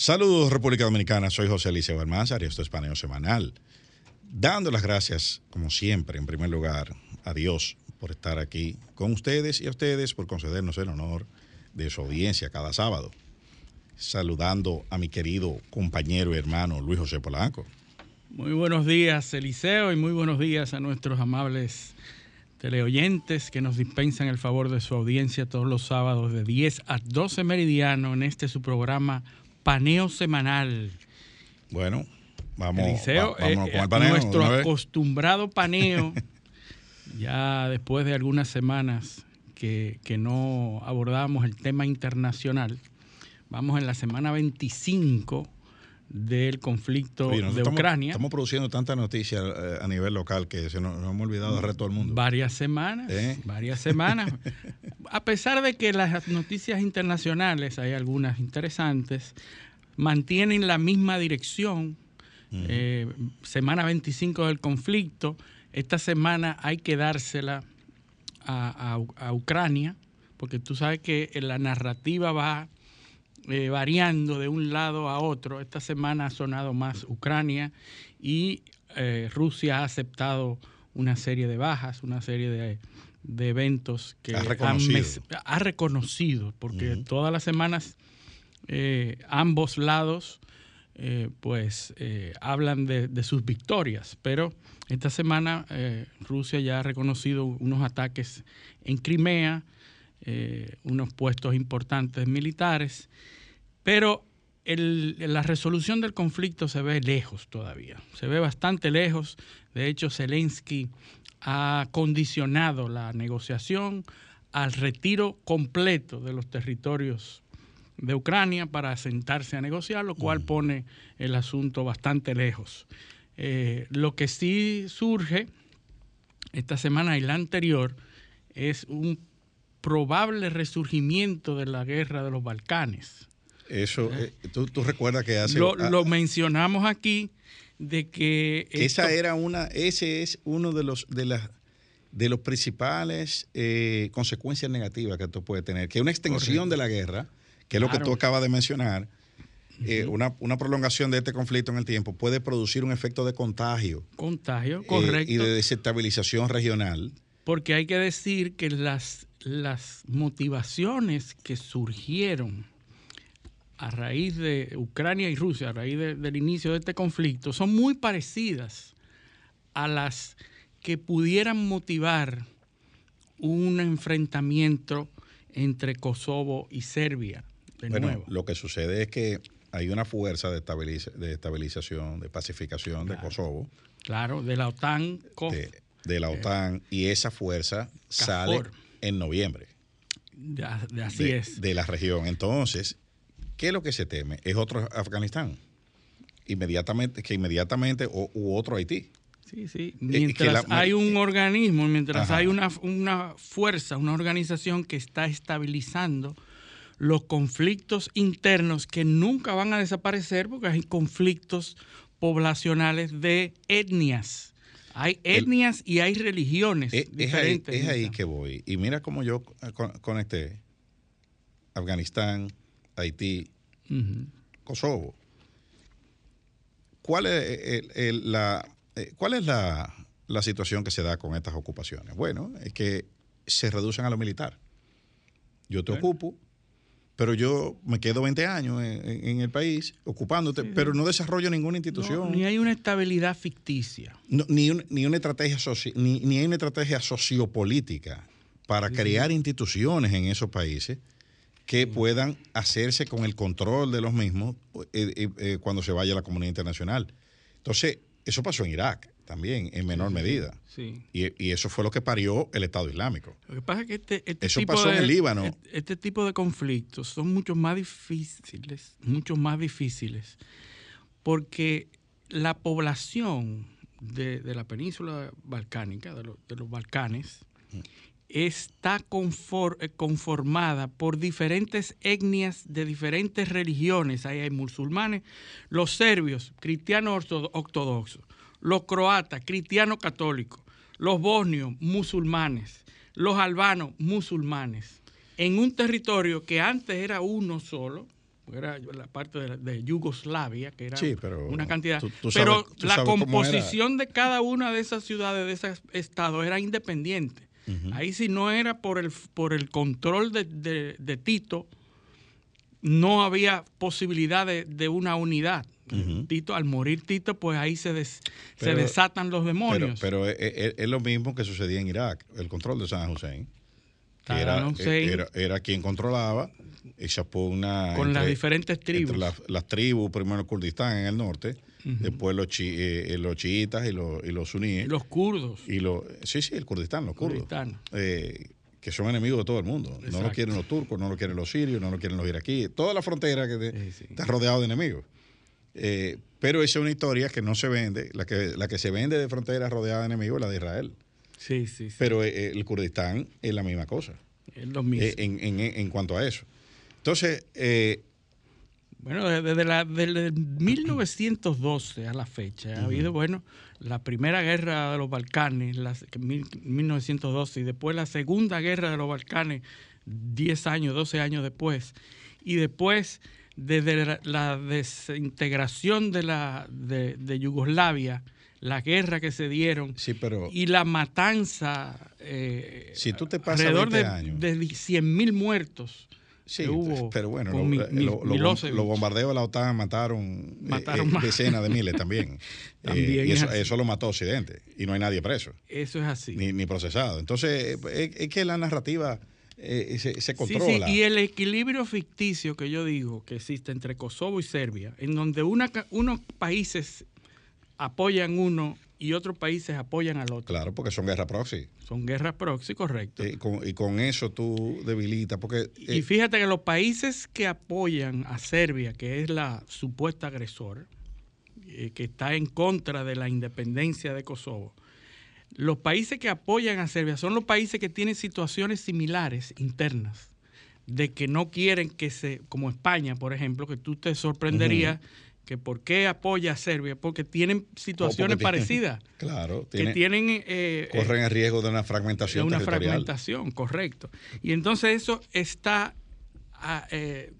Saludos República Dominicana, soy José Eliseo Almanzar y esto es Paneo Semanal. Dando las gracias, como siempre, en primer lugar, a Dios por estar aquí con ustedes y a ustedes por concedernos el honor de su audiencia cada sábado. Saludando a mi querido compañero y hermano Luis José Polanco. Muy buenos días, Eliseo, y muy buenos días a nuestros amables teleoyentes que nos dispensan el favor de su audiencia todos los sábados de 10 a 12 meridiano en este su programa Paneo Semanal. Bueno, vamos, Eliseo, va- vámonos eh, con el paneo. nuestro acostumbrado paneo, ya después de algunas semanas que, que no abordamos el tema internacional, vamos en la semana 25 del conflicto Oye, de Ucrania. Estamos produciendo tantas noticias eh, a nivel local que se nos, nos hemos olvidado del resto del mundo. Varias semanas, ¿Eh? varias semanas. A pesar de que las noticias internacionales, hay algunas interesantes, mantienen la misma dirección. Eh, semana 25 del conflicto. Esta semana hay que dársela a, a- a Ucrania, porque tú sabes que la narrativa va eh, variando de un lado a otro. Esta semana ha sonado más Ucrania y eh, Rusia ha aceptado una serie de bajas, una serie de, de eventos que Ha han reconocido. mes- ha reconocido, porque todas las semanas eh, ambos lados eh, pues eh, hablan de, de sus victorias, pero esta semana Rusia ya ha reconocido unos ataques en Crimea, unos puestos importantes militares, pero el- la resolución del conflicto se ve lejos todavía, se ve bastante lejos. De hecho, Zelensky ha condicionado la negociación al retiro completo de los territorios de Ucrania para sentarse a negociar, lo cual pone el asunto bastante lejos. Eh, lo que sí surge esta semana y la anterior es un probable resurgimiento de la guerra de los Balcanes. Eso, eh, tú, tú recuerdas que hace... Lo, ah, lo mencionamos aquí de que... esa esto- era una, ese es uno de los de las de los principales eh, consecuencias negativas que esto puede tener, que una extensión Correcto. de la guerra, que es lo que tú acabas de mencionar, eh, una, una prolongación de este conflicto en el tiempo puede producir un efecto de contagio Contagio, eh, correcto. y de desestabilización regional. Porque hay que decir que las, las motivaciones que surgieron a raíz de Ucrania y Rusia, a raíz de- del inicio de este conflicto, son muy parecidas a las que pudieran motivar un enfrentamiento entre Kosovo y Serbia. De Bueno, nuevo. lo que sucede es que hay una fuerza de, estabiliza- de estabilización, de pacificación de. Kosovo, Claro, de la OTAN. de, de la OTAN, y esa fuerza sale en noviembre. de- así es. de la región. Entonces, ¿qué es lo que se teme? Es otro Afganistán. Inmediatamente, que inmediatamente, o, u otro Haití. Sí, sí. que Mientras la- hay un organismo, mientras Ajá. hay una, una fuerza, una organización que está estabilizando los conflictos internos que nunca van a desaparecer porque hay conflictos poblacionales de etnias. Hay El- etnias y hay religiones Es, es ahí, diferentes. es ahí que voy. Y mira cómo yo con- conecté Afganistán, Haití. Kosovo. ¿Cuál es, el- el- la, eh, cuál es la, la situación que se da con estas ocupaciones? Bueno, es que se reducen a lo militar. Yo te Bueno. ocupo, pero yo me quedo 20 años en, el país ocupándote, Sí, sí. pero no desarrollo ninguna No, institución. ni hay una estabilidad ficticia. No, ni, un- ni una estrategia soci- ni, ni hay una estrategia sociopolítica para Sí, crear instituciones en esos países que puedan hacerse con el control de los mismos eh, eh, eh, cuando se vaya a la comunidad internacional. Entonces, eso pasó en Irak también, en menor sí, medida. Sí. Y, y eso fue lo que parió el Estado Islámico. Lo que pasa es que este, este Eso tipo pasó de, en el Líbano. Este, este tipo de conflictos son mucho más difíciles, mucho más difíciles, porque la población de, de la península balcánica, de, lo- de los Balcanes, está eh, conformada por diferentes etnias de diferentes religiones. Ahí hay musulmanes, los serbios, cristianos ortodo- ortodoxos, los croatas, cristianos católicos, los bosnios, musulmanes, los albanos, musulmanes, en un territorio que antes era uno solo, era la parte de, de Yugoslavia, que era Sí, una cantidad. tú- tú pero sabes- la composición de cada una de esas ciudades, de esos estados, era independiente. Ahí si no era por el, por el control de, de- de Tito, no había posibilidad de, de una unidad. Tito, al morir Tito, pues ahí se, des- se desatan los demonios. pero es, es- es lo mismo que sucedía en Irak, el control de Saddam Hussein. que Era, era, era quien controlaba esa una con las diferentes tribus. las, las tribus, primero Kurdistán en el norte, después los, chi- eh, los chiitas y los, y los suníes. los kurdos. Y los, sí, sí, el Kurdistán, los kurdos. Eh, que son enemigos de todo el mundo. No lo quieren los turcos, no lo quieren los sirios, no lo quieren los iraquíes. Toda la frontera que te- Sí, sí. está rodeado de enemigos. Eh, pero esa es una historia que no se vende. La que, la que se vende de frontera rodeada de enemigos es la de Israel. Sí, sí, sí. Pero eh, el Kurdistán es la misma cosa es lo mismo. eh, en, en- en cuanto a eso. Entonces, eh, Bueno, desde, la, desde 1912 a la fecha ha habido, bueno, la primera guerra de los Balcanes, la, que mil- 1912, y después la segunda guerra de los Balcanes, 10 años, 12 años después, y después desde la, la desintegración de, la, de, de Yugoslavia, la guerra que se dieron sí, pero y la matanza, eh, Si tú te pasas alrededor 20 de, años. de 100 mil muertos. Sí, que hubo pero bueno, lo- Mi- lo- lo- bombardeos de la OTAN mataron, eh, Mataron eh, decenas de miles también. Eh, También y es eso, lo mató Occidente y no hay nadie preso Eso es así. ni, ni procesado. Entonces, eh, es, es que la narrativa eh, se, controla. sí, y el equilibrio ficticio que yo digo que existe entre Kosovo y Serbia, en donde una unos países apoyan uno y otros países apoyan al otro. Claro, porque son guerras proxy. Son guerras proxy, correcto. Eh, con- y con eso tú debilitas. Porque y eh, fíjate que los países que apoyan a Serbia, que es la supuesta agresora, eh, que está en contra de la independencia de Kosovo, los países que apoyan a Serbia son los países que tienen situaciones similares internas, de que no quieren que se, como España, por ejemplo, que tú te sorprenderías que por qué apoya a Serbia, porque tienen situaciones porque parecidas, claro, que tiene- tienen... eh, eh, corren el riesgo de una de fragmentación una territorial. fragmentación, correcto. Y entonces eso está ah, eh,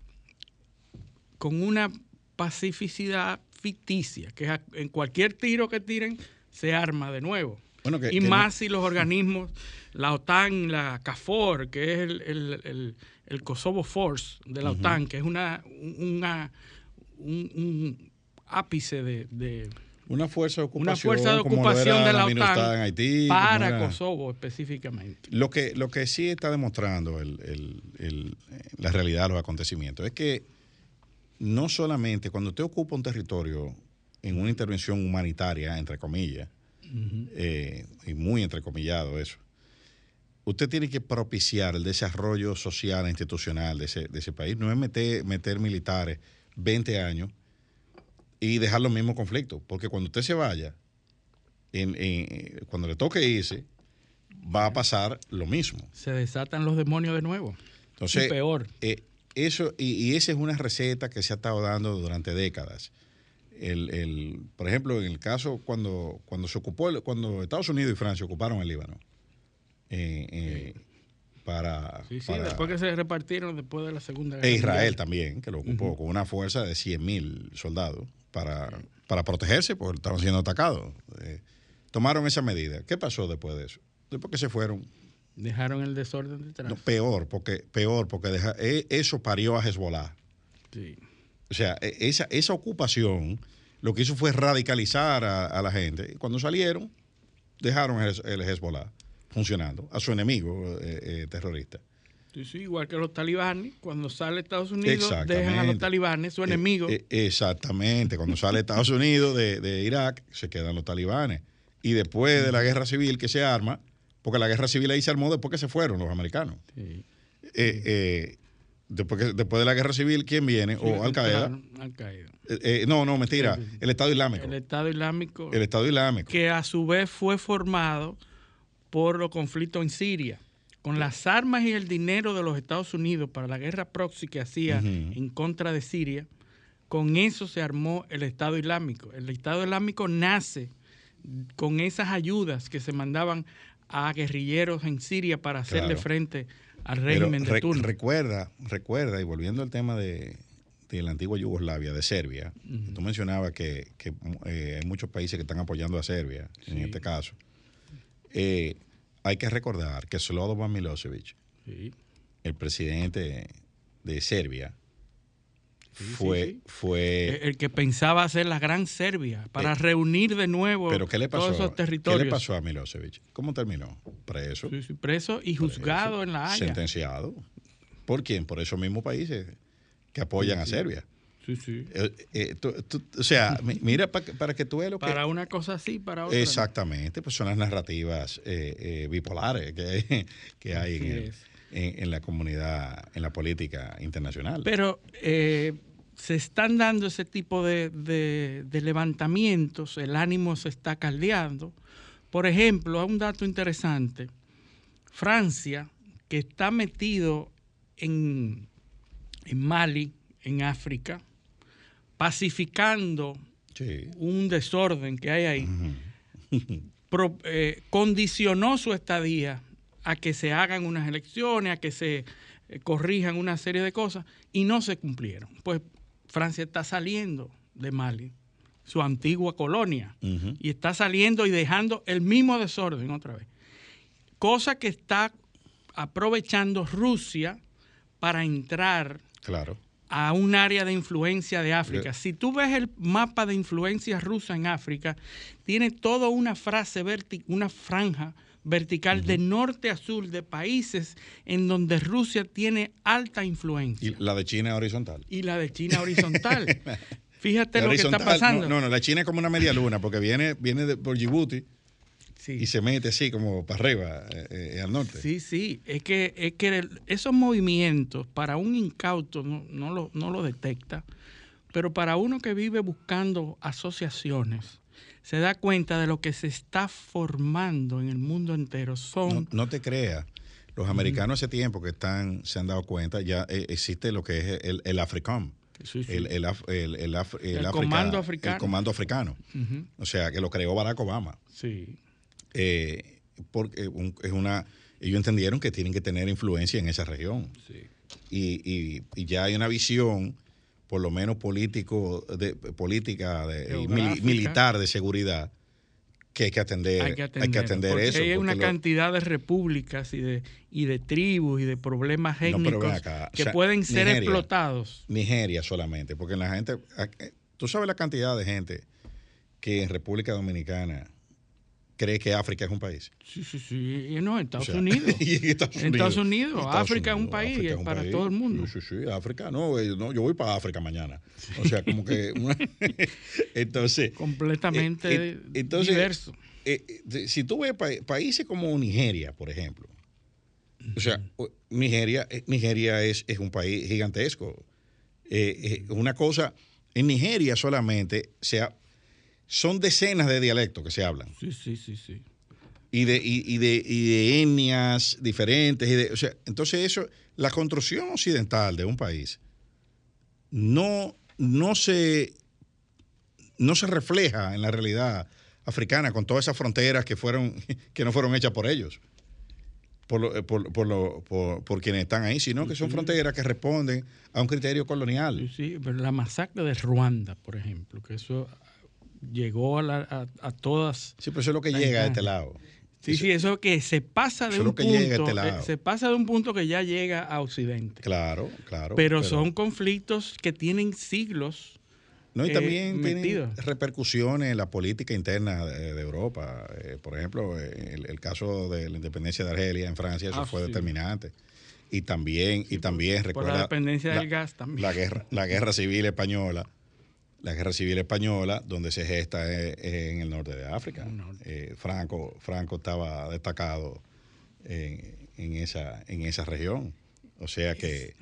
con una pacificidad ficticia, que en cualquier tiro que tiren se arma de nuevo. Bueno, que- y que más si los organismos, la OTAN, la CAFOR, que es el, el- el- el Kosovo Force de la OTAN, que es una, una- un, un ápice de, de- Una fuerza de una ocupación. fuerza de ocupación la OTAN en Haití, como para era- Kosovo específicamente. Lo que, lo que sí está demostrando el- el- el- eh, la realidad de los acontecimientos es que no solamente cuando usted ocupa un territorio en una intervención humanitaria, entre comillas, eh, y muy entrecomillado eso, usted tiene que propiciar el desarrollo social e institucional de ese, de ese país. No es meter, meter militares 20 años y dejar los mismos conflictos, porque cuando usted se vaya, en- en- cuando le toque irse, va a pasar lo mismo. se desatan los demonios de nuevo. Entonces, y peor. eh, eso, y, y esa es una receta que se ha estado dando durante décadas. El, el- por ejemplo, en el caso cuando, cuando se ocupó, el- cuando Estados Unidos y Francia ocuparon el Líbano, eh, eh, para, Sí, sí, para- después que se repartieron después de la Segunda Guerra e Israel Mundial. también, que lo ocupó con una fuerza de 100 mil soldados para, para protegerse, porque estaban siendo atacados. Eh, tomaron esa medida. ¿Qué pasó después de eso? Después que se fueron, Dejaron el desorden detrás. no, peor, porque, peor, porque deja- e- eso parió a Hezbollah. Sí. O sea, e- esa, esa ocupación lo que hizo fue radicalizar a, a la gente. Y cuando salieron, dejaron el, el Hezbollah funcionando a su enemigo eh, eh, terrorista. Sí, sí, igual que los talibanes, cuando sale Estados Unidos, dejan a los talibanes, su enemigo. Eh, eh, exactamente. Cuando sale Estados Unidos de, de Irak, se quedan los talibanes. Y después de la guerra civil que se arma, porque la guerra civil ahí se armó después que se fueron los americanos. Sí. Eh, eh, después, después de la guerra civil, ¿quién viene? o Al Qaeda. Claro. Eh, eh, no, no, mentira. El Estado Islámico. El Estado Islámico, El Estado Islámico. que a su vez fue formado por los conflictos en Siria. Con las armas y el dinero de los Estados Unidos para la guerra proxy que hacía en contra de Siria, con eso se armó el Estado Islámico. El Estado Islámico nace con esas ayudas que se mandaban a guerrilleros en Siria para hacerle Claro. frente al Pero régimen de re- turno. recuerda, recuerda, y volviendo al tema de, de la antigua Yugoslavia, de Serbia, tú mencionabas que, que, eh, hay muchos países que están apoyando a Serbia, en este caso. Eh, hay que recordar que Slobodan Milosevic, el presidente de Serbia, fue, fue el que pensaba hacer la gran Serbia para eh, reunir de nuevo pero ¿qué le pasó? todos esos territorios. ¿Qué le pasó a Milosevic? ¿Cómo terminó? Preso. preso y juzgado en la Haya. Sentenciado. ¿Por quién? Por esos mismos países que apoyan a Serbia. Sí, sí. Eh, eh, o sea, mira para que tú veas lo que... Para una cosa así, para otra. Exactamente, pues son las narrativas bipolares que hay, que hay en, en, la comunidad, en la política internacional. Pero se están dando ese tipo de, levantamientos, el ánimo se está caldeando. Por ejemplo, un dato interesante, Francia, que está metido en, Mali, en África, pacificando un desorden que hay ahí, eh, condicionó su estadía a que se hagan unas elecciones, a que se eh, corrijan una serie de cosas y no se cumplieron. Pues Francia está saliendo de Mali, su antigua colonia, y está saliendo y dejando el mismo desorden otra vez. Cosa que está aprovechando Rusia para entrar claro. A un área de influencia de África. Si tú ves el mapa de influencia rusa en África, tiene toda una frase, una franja vertical de norte a sur de países en donde Rusia tiene alta influencia. Y la de China horizontal. Y la de China horizontal. Fíjate lo que está pasando. No, no, la China es como una media luna, porque viene, viene de, por Djibouti y se mete así como para arriba, eh, eh, al norte. Sí, sí, es que, es que esos movimientos para un incauto no, no, lo, no lo detecta, pero para uno que vive buscando asociaciones, se da cuenta de lo que se está formando en el mundo entero. Son... No, te creas. Los americanos hace tiempo que están, se han dado cuenta, ya eh, existe lo que es el, el AFRICOM. El, el, comando africano. El comando africano. O sea, que lo creó Barack Obama. Sí. Eh, porque es una, ellos entendieron que tienen que tener influencia en esa región. Sí. Y, y, ya hay una visión por lo menos político, de, política de, militar de seguridad, que hay que atender, hay que atender, eso. Hay una cantidad de repúblicas y de, y de tribus y de problemas étnicos que pueden ser explotados. Nigeria solamente, porque la gente, tú sabes la cantidad de gente que en República Dominicana cree que África es un país. Sí, sí, sí. Y no, Estados Unidos. Estados Unidos. África es un país, es para todo el mundo. Sí, sí, sí. África, no, eh, no, yo voy para África mañana. O sea, como que. entonces. Completamente eh, eh, diverso. si tú ves países como Nigeria, por ejemplo. O sea, Nigeria, Nigeria es, es un país gigantesco. una cosa. En Nigeria solamente se ha son decenas de dialectos que se hablan. Sí, sí, sí, sí. Y de, y, de, y de etnias diferentes. Y de, o sea, entonces eso, la construcción occidental de un país no, no, se, no se refleja en la realidad africana con todas esas fronteras que, fueron, que no fueron hechas por ellos. Por, por, por, por, quienes están ahí, sino que son fronteras que responden a un criterio colonial. Sí, sí, pero la masacre de Ruanda, por ejemplo, que eso llegó a, a, todas. Sí, pero eso es lo que llega a este lado. Sí, sí, eso que se pasa de un punto, este eh, se pasa de un punto que ya llega a Occidente. Claro, claro. Pero, son conflictos que tienen siglos. No, y también eh, tienen repercusiones en la política interna de, Europa. Eh, por ejemplo, el, caso de la independencia de Argelia en Francia, eso ah, fue determinante. Y también, y también recuerda. la dependencia del gas también. La guerra, la guerra civil española la guerra civil española, donde se gesta es, en el norte de África. Eh, Franco, Franco estaba destacado en, esa, en esa región. O sea que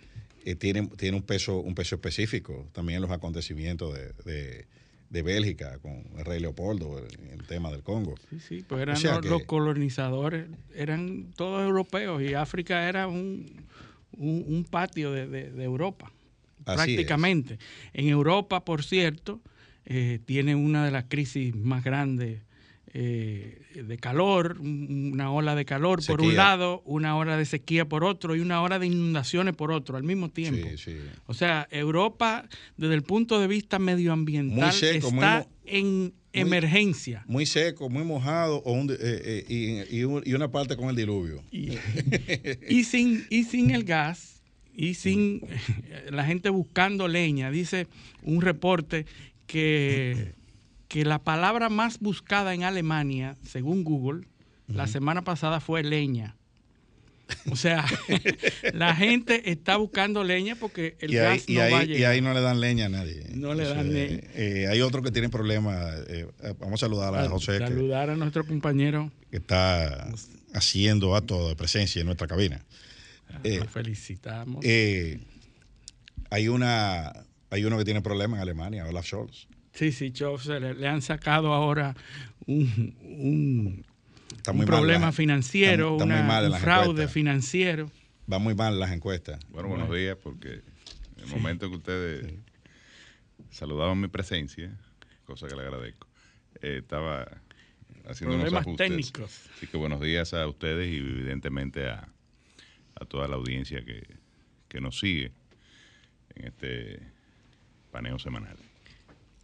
eh, tiene, tiene un peso, un peso específico también los acontecimientos de, Bélgica con el rey Leopoldo, el, tema del Congo. Sí, sí, pues eran los, colonizadores, eran todos europeos y África era un, un, patio de Europa prácticamente. En Europa, por cierto, eh, tiene una de las crisis más grandes eh, de calor, una ola de calor por un lado, una ola de sequía por otro y una ola de inundaciones por otro al mismo tiempo. O sea, Europa desde el punto de vista medioambiental está en emergencia. Muy seco, muy mojado eh, eh, y, una parte con el diluvio. Y, sin, y sin el gas y sin la gente buscando leña. Dice un reporte que que la palabra más buscada en Alemania, según Google, la semana pasada fue leña. O sea, la gente está buscando leña porque el gas no va a llegar. Y ahí no le dan leña a nadie. No le dan leña. Eh, hay otro que tiene problemas. Eh, vamos a saludar a, José. Saludar a nuestro compañero. Que está haciendo acto de presencia en nuestra cabina. Eh, felicitamos. hay, una, hay uno que tiene problemas en Alemania, Olaf Scholz. Sí, sí, le, han sacado ahora un, problema financiero, un fraude financiero. Va muy mal las encuestas. Bueno, buenos días, porque en el momento que ustedes saludaban mi presencia, cosa que le agradezco, eh, estaba haciendo Problemas unos ajustes. técnicos. Así que buenos días a ustedes y evidentemente a, toda la audiencia que, que nos sigue en este paneo semanal.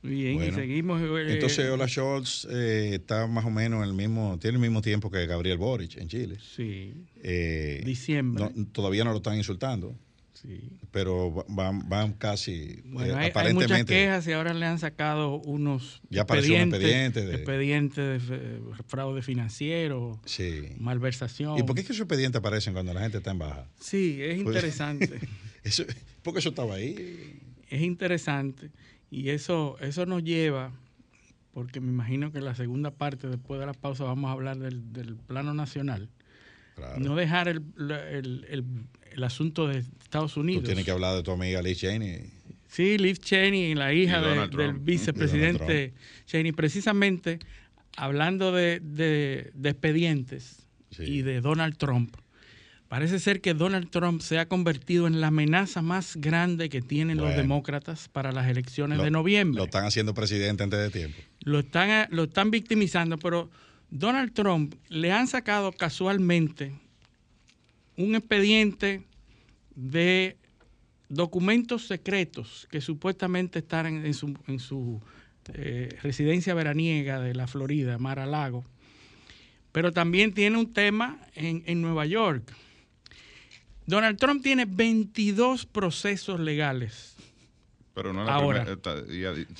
Bien, y seguimos. Eh, entonces, Ola Scholz eh, está más o menos en el mismo, tiene el mismo tiempo que Gabriel Boric en Chile. Sí. Eh, Diciembre. todavía no lo están insultando. Sí. Pero van, van casi. Bueno, hay, aparentemente, hay, muchas quejas y ahora le han sacado unos ya expedientes, un expediente de, expedientes de fraude financiero, sí. malversación. ¿Y por qué es que esos expedientes aparecen cuando la gente está en baja? Sí, es pues, interesante. eso, porque eso estaba ahí. Es interesante. Y eso, eso nos lleva, porque me imagino que en la segunda parte, después de la pausa, vamos a hablar del, plano nacional. No dejar el, asunto de Estados Unidos. Tú tienes que hablar de tu amiga Liz Cheney. Sí, Liz Cheney, la hija del vicepresidente Cheney, precisamente hablando de, expedientes y de Donald Trump. Parece ser que Donald Trump se ha convertido en la amenaza más grande que tienen los demócratas para las elecciones de noviembre. Lo están haciendo presidente antes de tiempo. Lo están, lo están victimizando, pero Donald Trump le han sacado casualmente un expediente de documentos secretos que supuestamente están en, su, eh, residencia veraniega de la Florida, Mar a Lago. Pero también tiene un tema en, en Nueva York Donald Trump tiene 22 procesos legales. Pero no Ahora.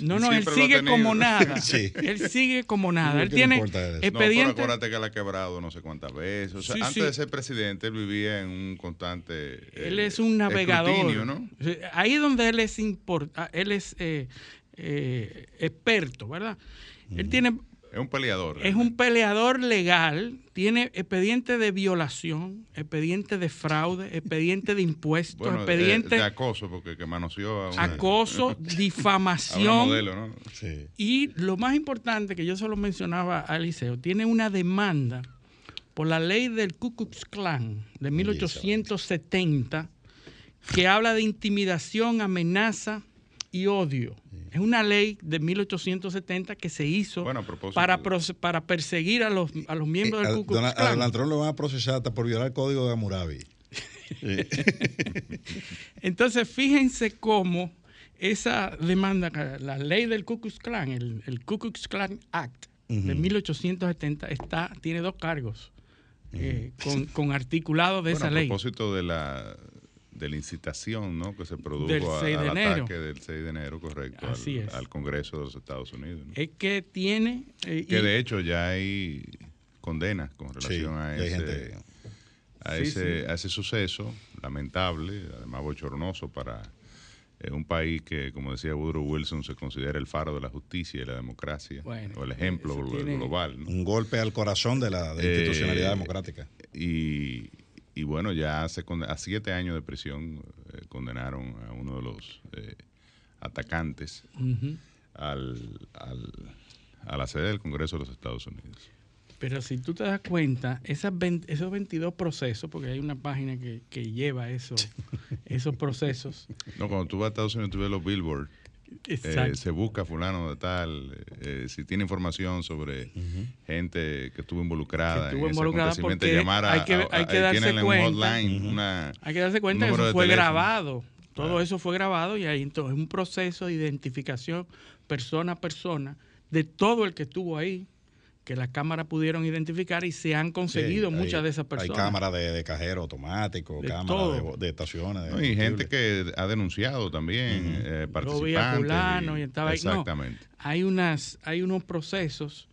no, no, él sigue como nada. Él sigue como nada. Él tiene expediente. No, acuérdate que él ha quebrado no sé cuántas veces. antes de ser presidente, él vivía en un constante. él es un navegador. ¿no? Ahí es donde él es, ah, él es eh, eh, experto, ¿verdad? Él tiene es un peleador. Es un peleador legal, tiene expediente de violación, expediente de fraude, expediente de impuestos, expediente de, acoso, porque que manoseó a Acoso, difamación. modelo, ¿no? sí. Y lo más importante, que yo solo mencionaba a Eliseo, tiene una demanda por la ley del Ku Klux Klan de 1870 que habla de intimidación, amenaza y odio. Es una ley de 1870 que se hizo para, para perseguir a los, a los miembros del eh, Ku Klux Klan. A Donald Trump lo van a procesar hasta por violar el código de Hammurabi. Entonces, fíjense cómo esa demanda, la ley del Ku Klux Klan, el, el Ku Klux Klan Act de 1870, está, tiene dos cargos eh, con, con articulados de esa ley. A propósito de la de la incitación ¿no? que se produjo al ataque del 6 de enero, correcto, al, Congreso de los Estados Unidos. Es que tiene... Eh, que de hecho ya hay condenas con relación a, ese, a, ese, a ese suceso lamentable, además bochornoso para eh, un país que, como decía Woodrow Wilson, se considera el faro de la justicia y la democracia, o el ejemplo global. Un golpe al corazón de la institucionalidad eh, democrática. Y y bueno, ya hace a siete años de prisión eh, condenaron a uno de los eh, atacantes al, a la sede del Congreso de los Estados Unidos. Pero si tú te das cuenta, esas esos 22 procesos, porque hay una página que, lleva eso, esos procesos. No, cuando tú vas a Estados Unidos, tú ves los billboards Eh, se busca fulano de tal, eh, si tiene información sobre gente que estuvo involucrada que estuvo en involucrada llamar a, hay que, hay que darse cuenta, hay que darse cuenta que eso fue grabado. Todo eso fue grabado y ahí entonces es un proceso de identificación persona a persona de todo el que estuvo ahí que las cámaras pudieron identificar y se han conseguido muchas de esas personas. Hay cámaras de, cajero automático, cámaras de, estaciones. y gente que ha denunciado también, uh participantes. y, estaba Exactamente. hay, unas, hay unos procesos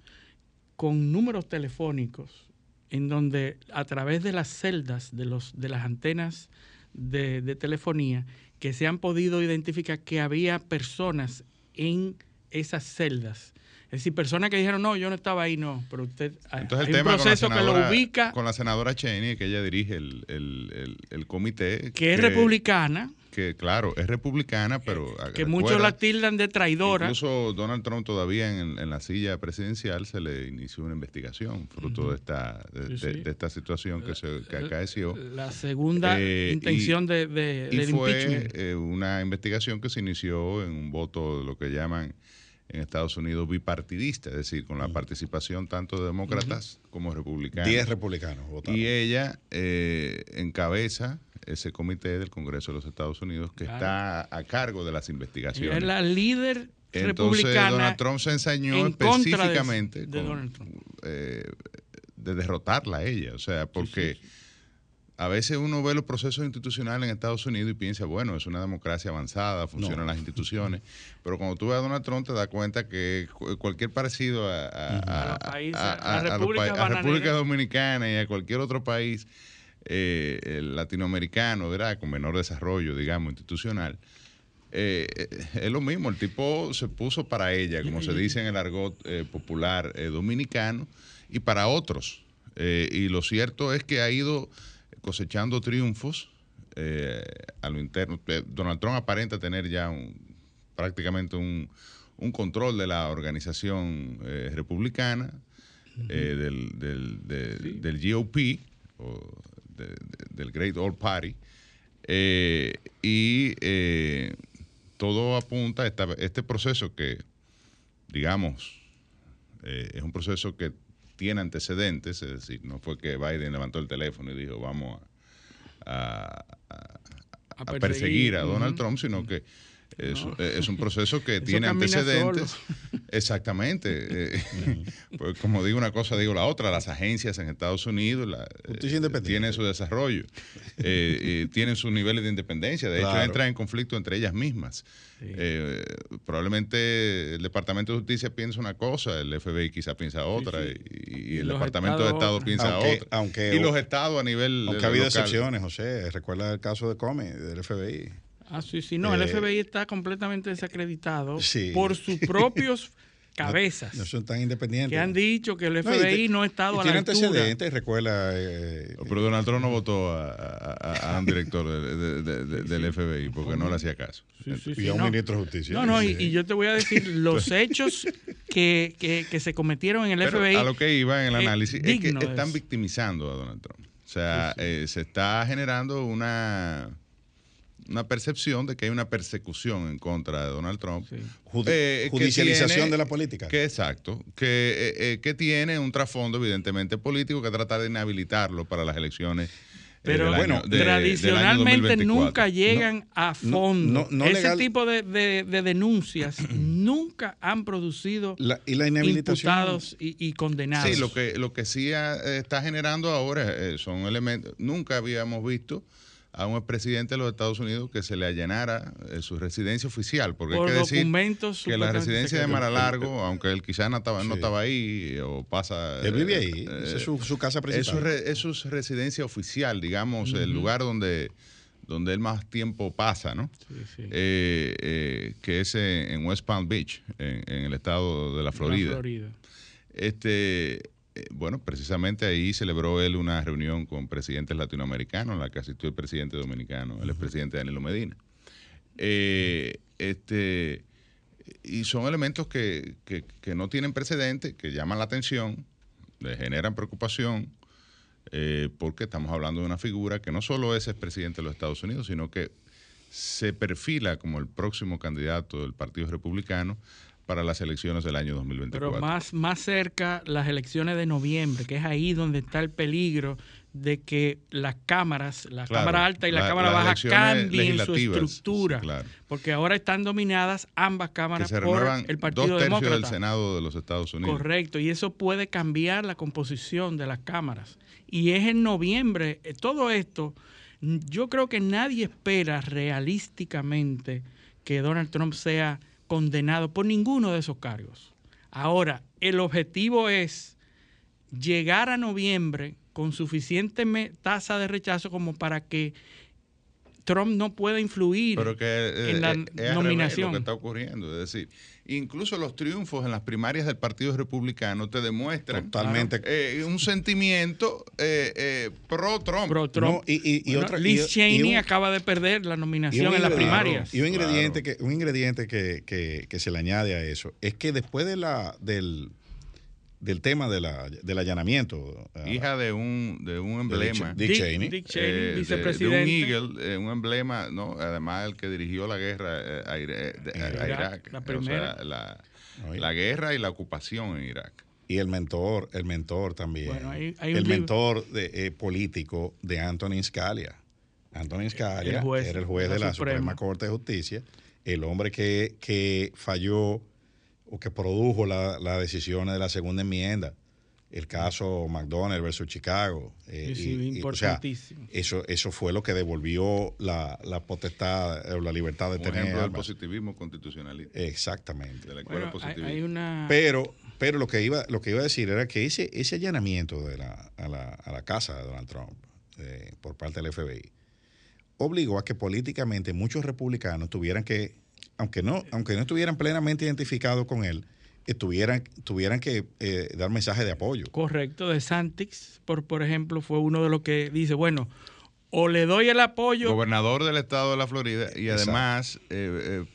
con números telefónicos en donde a través de las celdas de, los, de las antenas de, de telefonía que se han podido identificar que había personas en esas celdas es decir, personas que dijeron, no, yo no estaba ahí, no, pero usted. Entonces, el hay tema un proceso que lo ubica. Con la senadora Cheney, que ella dirige el, el, el, comité. Que, es republicana. Que, claro, es republicana, pero. Que muchos la tildan de traidora. Incluso Donald Trump, todavía en, en, la silla presidencial, se le inició una investigación fruto de, esta, de, esta situación que, se, que acaeció. La segunda eh, intención de, de, y fue eh, una investigación que se inició en un voto de lo que llaman en Estados Unidos bipartidista, es decir, con la participación tanto de demócratas como republicanos. Diez republicanos votaron. Y ella eh, encabeza ese comité del Congreso de los Estados Unidos que está a cargo de las investigaciones. Es la líder Entonces, Donald Trump se ensañó específicamente de, eh, de, derrotarla a ella, o sea, porque a veces uno ve los procesos institucionales en Estados Unidos y piensa, bueno, es una democracia avanzada, funcionan las instituciones, pero cuando tú ves a Donald Trump te das cuenta que cualquier parecido a, la República Dominicana y a cualquier otro país eh, latinoamericano, ¿verdad? Con menor desarrollo, digamos, institucional, eh, eh, es lo mismo, el tipo se puso para ella, como se dice en el argot popular dominicano, y para otros. y lo cierto es que ha ido cosechando triunfos eh, a lo interno. Eh, Donald Trump aparenta tener ya prácticamente un, control de la organización eh, republicana, del, del, GOP, o del Great Old Party, y todo apunta a este proceso que, digamos, es un proceso que tiene antecedentes, es decir, no fue que Biden levantó el teléfono y dijo vamos a, perseguir, a Donald Trump, sino que es, un proceso que tiene antecedentes. Exactamente. Eh, pues como digo una cosa, digo la otra. Las agencias en Estados Unidos eh, tienen su desarrollo, eh, tienen sus niveles de independencia. De hecho, entran en conflicto entre ellas mismas. probablemente el Departamento de Justicia piensa una cosa, el FBI quizá piensa otra, y, el Departamento de Estado piensa otra. y los estados a nivel. Aunque ha habido excepciones, José. Recuerda el caso de Comey, del FBI. Ah, sí, sí. No, el eh, FBI está completamente desacreditado por sus propios cabezas. No, son tan independientes. Que han dicho que el FBI no, ha estado a la altura. Tiene antecedentes, recuerda. Eh, pero Donald Trump no votó a, un director del FBI porque no le hacía caso. y a un ministro de justicia. No, no, y, yo te voy a decir los hechos que, que, se cometieron en el FBI. A lo que iba en el análisis es que están victimizando a Donald Trump. O sea, eh, se está generando una una percepción de que hay una persecución en contra de Donald Trump. Eh, judicialización de la política. Que exacto, que, eh, eh, que tiene un trasfondo evidentemente político que trata de inhabilitarlo para las elecciones. Pero bueno, tradicionalmente nunca llegan a fondo. Ese tipo de, denuncias nunca han producido la, y la imputados y, condenados. Sí, lo que, lo que sí está generando ahora son elementos, nunca habíamos visto a un expresidente de los Estados Unidos que se le allanara eh, su residencia oficial, porque hay que decir que la residencia de Maralargo, aunque él quizás no estaba, no estaba ahí o pasa... Él vive ahí, eh, es su, casa principal. Es su, residencia oficial, digamos, el lugar donde donde él más tiempo pasa, ¿no? Eh, que es en West Palm Beach, en, el estado de la Florida. La Florida. Este, eh, bueno, precisamente ahí celebró él una reunión con presidentes latinoamericanos, en la que asistió el presidente dominicano, el expresidente Danilo Medina. Eh, este, y son elementos que, no tienen precedente, que llaman la atención, le generan preocupación, eh, porque estamos hablando de una figura que no solo es expresidente de los Estados Unidos, sino que se perfila como el próximo candidato del Partido Republicano para las elecciones del año 2024. Pero más, más cerca las elecciones de noviembre, que es ahí donde está el peligro de que las cámaras, la Cámara Alta y la, Cámara Baja cambien su estructura, porque ahora están dominadas ambas cámaras por el Partido dos Demócrata. del Senado de los Estados Unidos. Correcto, y eso puede cambiar la composición de las cámaras. Y es en noviembre, eh, todo esto, yo creo que nadie espera realísticamente que Donald Trump sea condenado por ninguno de esos cargos. Ahora, el objetivo es llegar a noviembre con suficiente tasa de rechazo como para que Trump no pueda influir en eh, la es nominación. Lo que está ocurriendo, es decir, incluso los triunfos en las primarias del Partido Republicano te demuestran Totalmente. Eh, un sentimiento eh, pro Trump. Pro -Trump. y, otra, Liz Cheney acaba de perder la nominación en las primarias. Y un ingrediente, que, un ingrediente que, que, se le añade a eso es que después de la del del tema de la, del allanamiento. Ah, Hija de un, de un emblema. Dick, Cheney. Dick Cheney, eh, vicepresidente. De, un Eagle, eh, un emblema, ¿no? además el que dirigió la guerra eh, a, Irak. La primera. la, guerra y la ocupación en Irak. Y el mentor, el mentor también. el mentor de, político de Antonin Scalia. Antonin Scalia era el juez de la, Suprema. Corte de Justicia, el hombre que, que falló o que produjo las la decisiones de la segunda enmienda. El caso McDonald's versus Chicago. Eh, importantísimo. eso, eso fue lo que devolvió la, la potestad o la libertad de tener. ejemplo del positivismo constitucionalista. Exactamente. una... Pero, pero lo que iba, lo que iba a decir era que ese, ese allanamiento de la, a, la, a la casa de Donald Trump eh, por parte del FBI obligó a que políticamente muchos republicanos tuvieran que aunque no, aunque no estuvieran plenamente identificados con él, estuvieran, tuvieran que eh, dar mensajes de apoyo. Correcto, de Santix, por, por ejemplo, fue uno de los que dice, bueno, o le doy el apoyo. Gobernador del estado de la Florida y además eh, eh,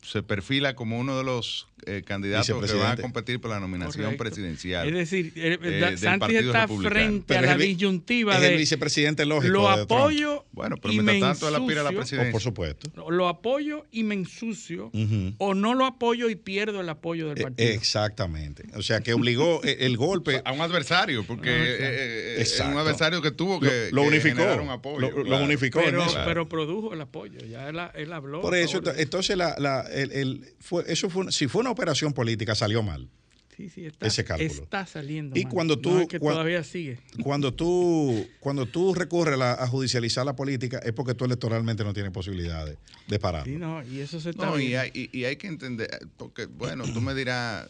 se perfila como uno de los eh, candidatos que van a competir por la nominación presidencial. Es decir, eh, eh Sánchez está frente a la disyuntiva de. el vicepresidente lógico. Lo apoyo. Bueno, pero mientras tanto él aspira a la presidencia. por supuesto. Lo apoyo y me ensucio, o no lo apoyo y pierdo el apoyo del partido. exactamente. O sea, que obligó el golpe. a un adversario, porque es un adversario que tuvo que. Lo, unificó. un apoyo, lo, unificó. Pero, pero, produjo el apoyo. Ya él, habló. Por eso, entonces, la, la, el, fue, eso fue, si fue una operación política, salió mal. Sí, sí, está, ese cálculo. está saliendo. Y cuando tú. que todavía sigue. Cuando tú, cuando tú recurres a, judicializar la política, es porque tú electoralmente no tienes posibilidades de parar. Sí, no, y eso se está. No, y hay, y, hay, que entender, porque, bueno, tú me dirás.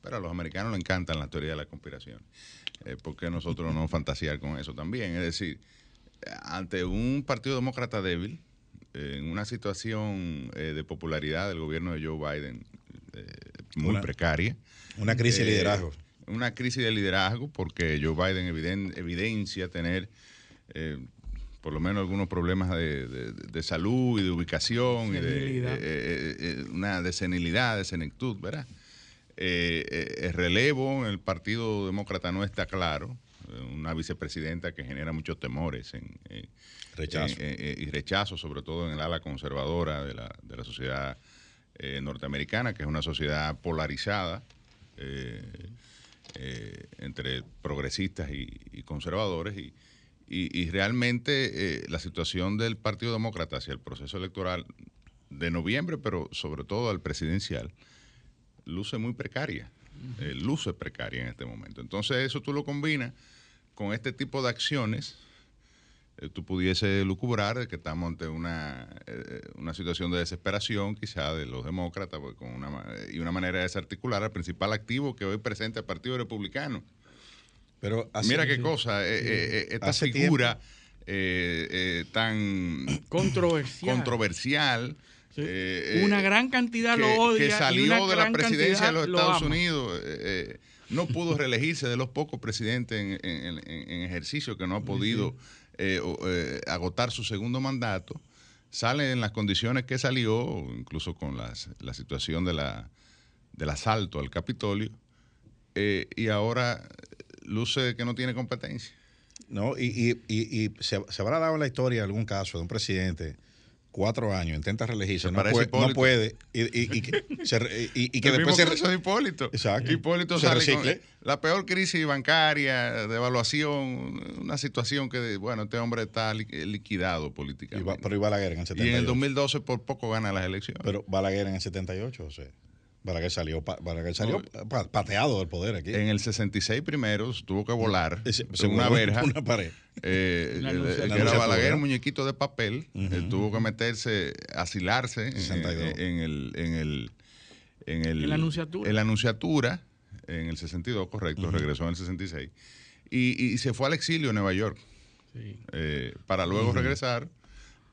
Pero a los americanos les encantan la teoría de la conspiración. Eh, porque nosotros no fantasear con eso también? Es decir, ante un partido demócrata débil, en una situación eh, de popularidad del gobierno de Joe Biden eh, muy precaria. Una crisis de eh, liderazgo. Una crisis de liderazgo porque Joe Biden evidencia tener por lo menos algunos problemas de, salud y de ubicación y de una de senilidad, de senectud, ¿verdad? el relevo en el Partido Demócrata no está claro. Una vicepresidenta que genera muchos temores en Rechazo. Eh, eh, y rechazo, sobre todo en el ala conservadora de la, de la sociedad eh, norteamericana, que es una sociedad polarizada entre progresistas y, conservadores. Y, y, realmente la situación del Partido Demócrata hacia el proceso electoral de noviembre, pero sobre todo al presidencial, luce muy precaria. luce precaria en este momento. Entonces eso tú lo combinas con este tipo de acciones eh, tú pudiese lucubrar que estamos ante una, eh, una situación de desesperación quizá de los demócratas pues, con una, y una manera de desarticular al principal activo que hoy presenta el Partido Republicano. Pero Mira qué cosa, eh, esta figura tan controversial, controversial una gran cantidad lo odia. Que salió de la presidencia de los Estados Unidos no pudo reelegirse de los pocos presidentes en, en, ejercicio que no ha podido eh, eh, agotar su segundo mandato, sale en las condiciones que salió, incluso con las, la situación de la, del asalto al Capitolio, eh, y ahora luce que no tiene competencia. No, y, y, y, se, habrá dado en la historia algún caso de un presidente cuatro años, intenta reelegirse, no puede, no puede, y, y, y que, y, que después se... Hipólito. Exacto. Hipólito se sale la peor crisis bancaria, de evaluación, una situación que, bueno, este hombre está liquidado políticamente. pero y Balaguer en el 78. Y en el 2012 por poco gana las elecciones. Pero Balaguer en el 78, o sea. Balaguer salió, salió pateado del poder aquí. En el 66 primero tuvo que volar en una verja. Una pared. Eh, era Balaguer, muñequito de papel. Él tuvo que meterse, asilarse en, el, en, el, en, el, la anunciatura. En la anunciatura, en el 62, correcto, regresó en el 66. Y, y, se fue al exilio en Nueva York. Eh, para luego regresar,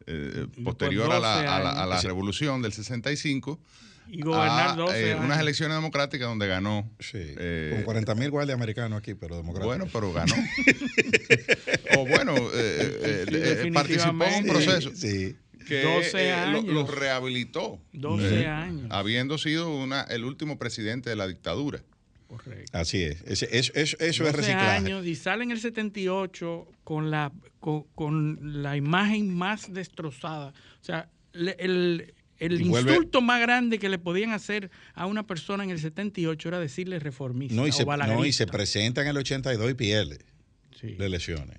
eh, posterior a la, a la, a la revolución del 65 y gobernar 12 eh, unas elecciones democráticas donde ganó. Sí, eh, con 40 mil guardias americanos aquí, pero democráticos. Bueno, pero ganó. o bueno, eh, eh participó en un proceso. Sí. Que 12 años. Lo, rehabilitó. 12 años. Habiendo sido una, el último presidente de la dictadura. Correcto. Así es. Eso, eso, eso es reciclaje. años y sale en el 78 con la, con, con la imagen más destrozada. O sea, el, el insulto más grande que le podían hacer a una persona en el 78 era decirle reformista. No, y, se, no, y se presenta en el 82 y pierde de elecciones.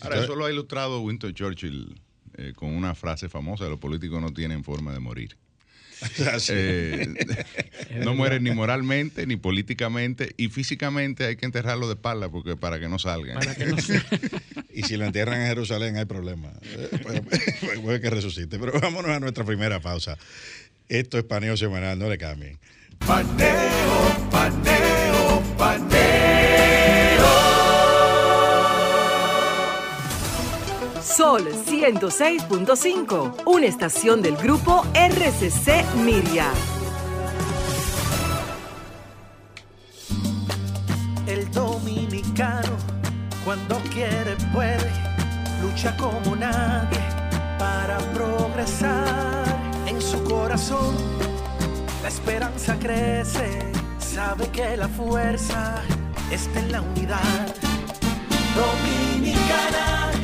Ahora, eso lo ha ilustrado Winston Churchill eh, con una frase famosa: los políticos no tienen forma de morir. Eh, no mueren ni moralmente, ni políticamente, y físicamente hay que enterrarlo de espalda porque para que no salgan. y si lo entierran en Jerusalén hay problema. Eh, puede, que resucite. Pero vámonos a nuestra primera pausa. Esto es paneo semanal, no le cambien. Paneo, paneo, paneo. Sol 106.5, una estación del grupo RCC Miria. El dominicano, cuando quiere, puede, lucha como nadie para progresar. En su corazón, la esperanza crece, sabe que la fuerza está en la unidad. Dominicana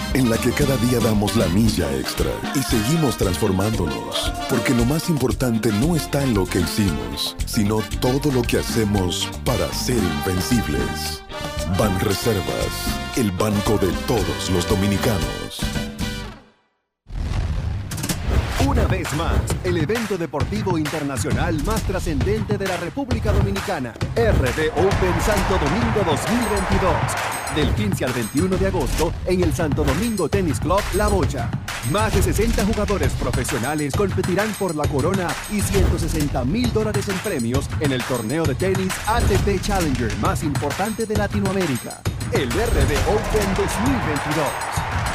en la que cada día damos la milla extra y seguimos transformándonos, porque lo más importante no está en lo que hicimos, sino todo lo que hacemos para ser invencibles. Ban Reservas, el banco de todos los dominicanos. Una vez más, el evento deportivo internacional más trascendente de la República Dominicana, RD Open Santo Domingo 2022 del 15 al 21 de agosto en el Santo Domingo Tennis Club La Bocha. Más de 60 jugadores profesionales competirán por la corona y 160 mil dólares en premios en el torneo de tenis ATP Challenger más importante de Latinoamérica, el RD Open 2022.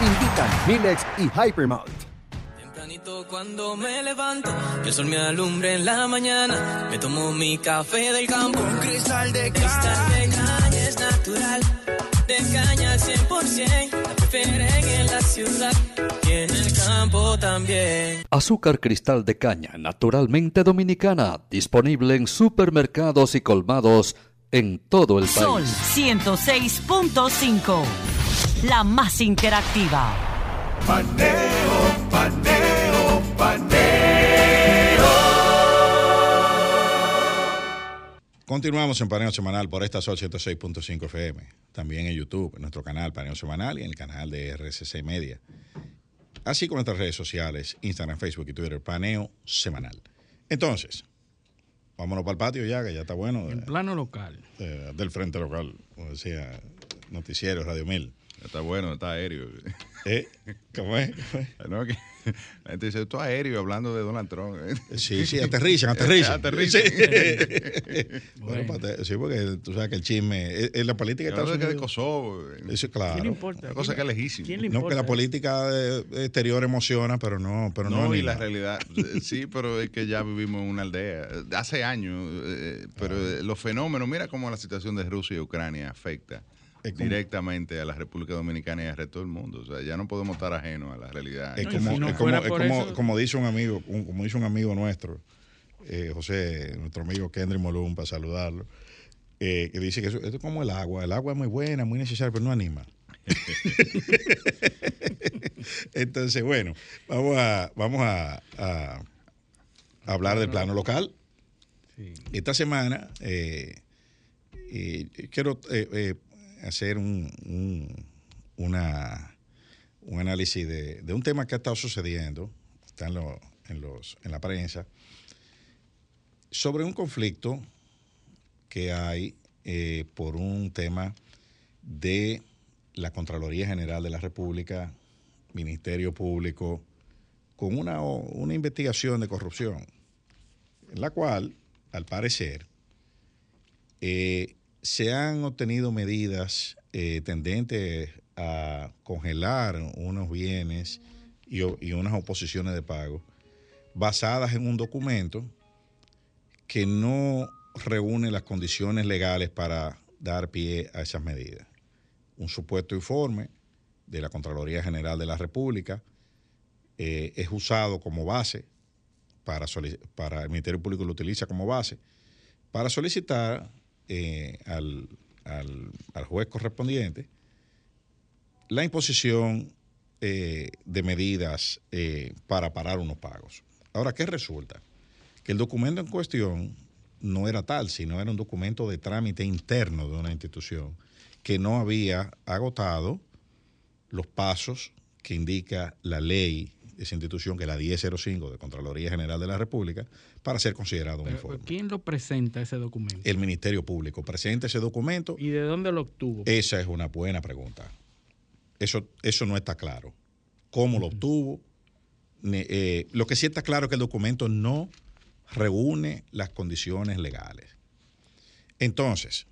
Invitan Milex y Hypermount. Tempranito cuando me levanto, el sol me alumbre en la mañana, me tomo mi café del campo, un cristal de cristal de caña es natural de caña al 100%, la prefieren en la ciudad y en el campo también. Azúcar cristal de caña, naturalmente dominicana, disponible en supermercados y colmados en todo el país. Sol 106.5, la más interactiva. Paneo, paneo, Continuamos en Paneo Semanal por esta Sol 106.5 FM. También en YouTube, en nuestro canal Paneo Semanal y en el canal de RCC Media. Así como en nuestras redes sociales, Instagram, Facebook y Twitter, Paneo Semanal. Entonces, vámonos para el patio ya, que ya está bueno. En plano local. del frente local, como decía Noticiero Radio Mil. Está bueno, está aéreo. ¿Eh? ¿Cómo es? No, que, la gente dice, esto es aéreo hablando de Donald Trump. Sí, sí, aterrizan, aterrizan. aterrizan. Sí. bueno, bueno. sí, porque tú sabes que el chisme, es, la política de Estados Unidos. de Kosovo. Eso, claro. ¿Quién le importa? Una cosa que es lejísima. No, que la política exterior emociona, pero no. Pero no, no y la realidad, sí, pero es que ya vivimos en una aldea. Hace años, eh, pero ah. los fenómenos, mira cómo la situación de Rusia y Ucrania afecta directamente a la República Dominicana y al resto del mundo. O sea, ya no podemos estar ajenos a la realidad. Es como, como, dice un amigo, como dice un amigo nuestro, eh, José, nuestro amigo Kendry Molum, para saludarlo, eh, que dice que esto es como el agua. El agua es muy buena, muy necesaria, pero no anima. Entonces, bueno, vamos a, vamos a, hablar del plano local. Esta semana eh, quiero hacer un, una, un análisis de, un tema que ha estado sucediendo, está en, en, los, en la prensa, sobre un conflicto que hay eh, por un tema de la Contraloría General de la República, Ministerio Público, con una, una investigación de corrupción, en la cual, al parecer, eh, se han obtenido medidas eh, tendentes a congelar unos bienes y, unas oposiciones de pago basadas en un documento que no reúne las condiciones legales para dar pie a esas medidas. Un supuesto informe de la Contraloría General de la República eh, es usado como base para, para el Ministerio Público lo utiliza como base para solicitar eh, al, juez correspondiente la imposición eh, de medidas eh, para parar unos pagos. Ahora, ¿qué resulta? Que el documento en cuestión no era tal, sino era un documento de trámite interno de una institución que no había agotado los pasos que indica la ley esa institución, que es la 1005 de Contraloría General de la República, para ser considerado un informe. ¿Quién lo presenta ese documento? El Ministerio Público presenta ese documento. ¿Y de dónde lo obtuvo? Esa es una buena pregunta. Eso, eso no está claro. ¿Cómo lo obtuvo? Eh, lo que sí está claro es que el documento no reúne las condiciones legales. Entonces,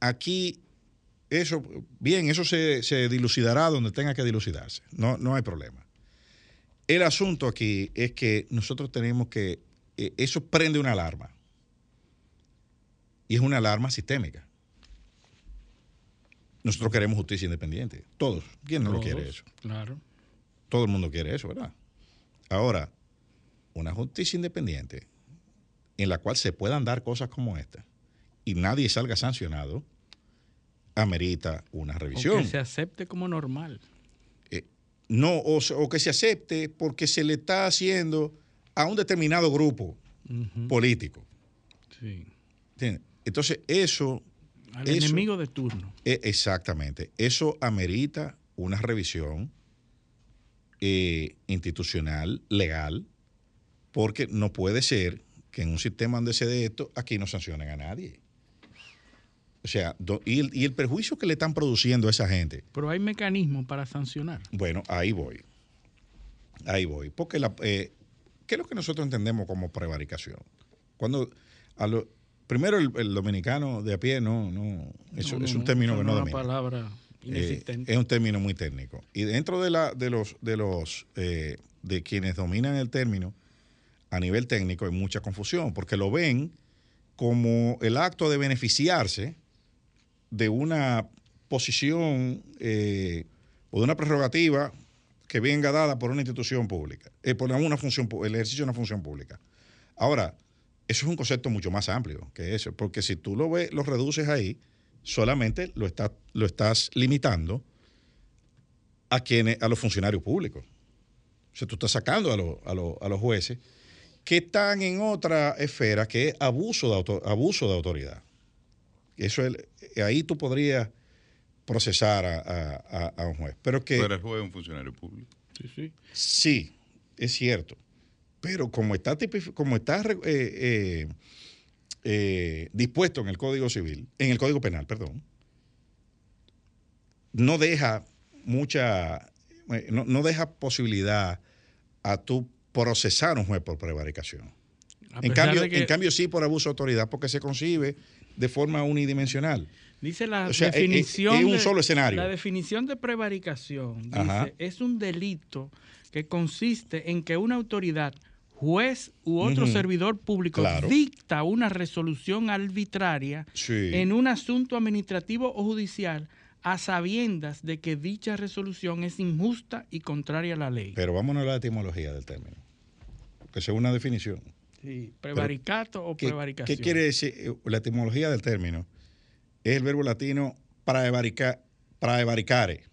aquí eso, bien, eso se, dilucidará donde tenga que dilucidarse. No, no hay problema. El asunto aquí es que nosotros tenemos que. Eh, eso prende una alarma. Y es una alarma sistémica. Nosotros queremos justicia independiente. Todos. ¿Quién no lo quiere eso? Claro. Todo el mundo quiere eso, ¿verdad? Ahora, una justicia independiente en la cual se puedan dar cosas como esta y nadie salga sancionado, amerita una revisión. O que se acepte como normal. Eh, no, o, que se acepte porque se le está haciendo a un determinado grupo político. Sí. Entonces, eso. Al enemigo de turno. E, exactamente. Eso amerita una revisión eh, institucional, legal, porque no puede ser que en un sistema donde se dé esto, aquí no sancionen a nadie. O sea, y, el, perjuicio que le están produciendo a esa gente. Pero hay mecanismos para sancionar. Bueno, ahí voy. Ahí voy. Porque la, eh, ¿qué es lo que nosotros entendemos como prevaricación? Cuando a lo, primero el, dominicano de a pie no, no, eso es un término que no domina. palabra eh, inexistente. es un término muy técnico. Y dentro de la, de los, de los, eh, de quienes dominan el término a nivel técnico hay mucha confusión, porque lo ven como el acto de beneficiarse de una posición eh, o de una prerrogativa que venga dada por una institución pública, eh, por una función, el ejercicio de una función pública. Ahora, eso es un concepto mucho más amplio que eso, porque si tú lo ves, lo reduces ahí, solamente lo, lo estás limitando a quienes, a los funcionarios públicos. O sea, tú estás sacando a, a, los jueces que están en otra esfera que es abuso de, abuso de autoridad. Eso ahí tú podrías procesar a, un juez. Pero que. Pero el juez es un funcionario público. Sí, sí. Sí, es cierto. Pero como está, como está eh, eh, eh, dispuesto en el Código Civil, en el Código Penal, perdón, no deja mucha, eh, no, no deja posibilidad a tu procesar un juez por prevaricación. En cambio, en cambio, sí por abuso de autoridad, porque se concibe de forma unidimensional. Dice la definición. Es, un solo escenario. La definición de prevaricación dice, es un delito que consiste en que una autoridad, juez u otro servidor público dicta una resolución arbitraria en un asunto administrativo o judicial a sabiendas de que dicha resolución es injusta y contraria a la ley. Pero vámonos a la etimología del término, que es una definición. Sí, prevaricato o prevaricación. ¿Qué quiere decir eh, la etimología del término? Es el verbo latino praevaricare,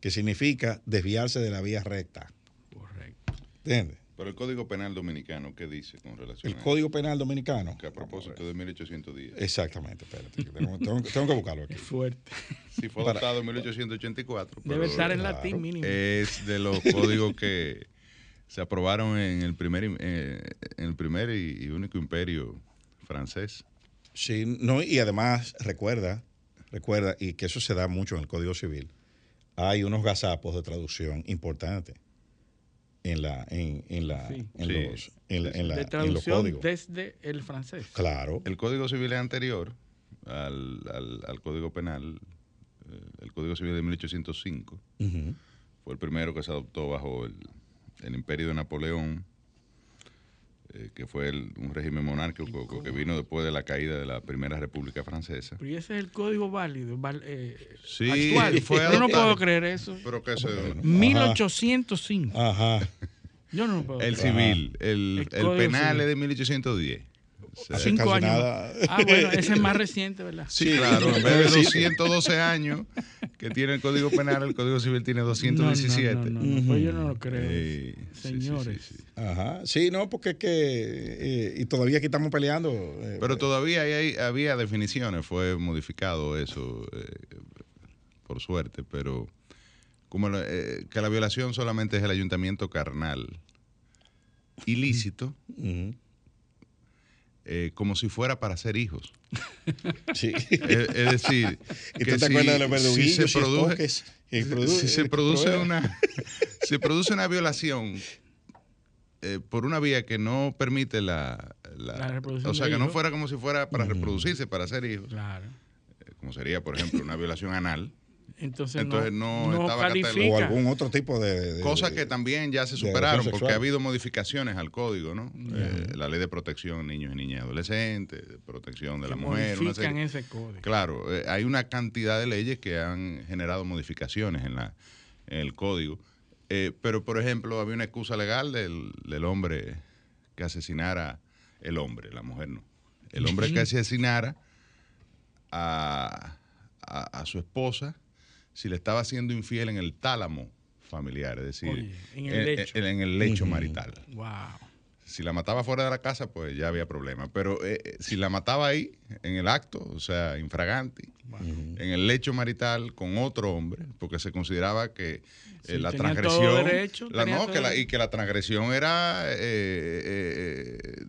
que significa desviarse de la vía recta. Correcto. ¿Entiendes? Pero el Código Penal Dominicano, ¿qué dice con relación El Código Penal Dominicano. Que a propósito de 1810. Exactamente, espérate. Tengo, que buscarlo aquí. Es fuerte. Si fue adoptado en 1884. Debe estar en latín mínimo. Es de los códigos que se aprobaron en el primer, eh, en el primer y, único imperio francés. Sí, no, y además recuerda, recuerda, y que eso se da mucho en el Código Civil, hay unos gazapos de traducción importantes en la en, en la en los en, la, en los códigos. desde el francés. Claro. El código civil es anterior al, al, código penal eh, el código civil de 1805 fue el primero que se adoptó bajo el, el imperio de Napoleón eh, que fue un régimen monárquico que vino después de la caída de la Primera República Francesa. Pero ese es el código válido, eh, sí, actual. Fue Yo no puedo creer eso. Pero que se... 1805. Ajá. Yo no puedo El civil, el, el, penal es de 1810. Cinco años. Ah, bueno, ese es más reciente, ¿verdad? Sí, claro. En vez de 212 años que tiene el Código Penal, el Código Civil tiene 217. No, no, no, pues yo no lo creo. Señores. Sí, Ajá. Sí, no, porque es que. Eh, y todavía aquí estamos peleando. Eh, Pero todavía hay, había definiciones, fue modificado eso, eh, por suerte, pero. Como que la violación solamente es el ayuntamiento carnal ilícito. Eh, como si fuera para ser hijos. Sí. Es, decir, ¿Y tú te acuerdas de los si se produce, si se produce una se produce una violación eh, por una vía que no permite la, la, o sea que no fuera como si fuera para reproducirse para ser hijos claro. Eh, como sería por ejemplo una violación anal entonces, no, estaba califica. O algún otro tipo de... Cosas que también ya se superaron porque ha habido modificaciones al código, ¿no? Eh, la ley de protección de niños y niñas y adolescentes, de protección de la mujer. Modifican ese código. Claro, eh, hay una cantidad de leyes que han generado modificaciones en, la, el código. Eh, pero, por ejemplo, había una excusa legal del, del hombre que asesinara el hombre, la mujer no. El hombre que asesinara a, a su esposa si le estaba siendo infiel en el tálamo familiar, es decir, en el lecho, marital. Wow. Si la mataba fuera de la casa, pues ya había problema. Pero eh, eh, si la mataba ahí, en el acto, o sea, infraganti, en el lecho marital con otro hombre, porque se consideraba que eh, la transgresión. la, no, que y que la transgresión era,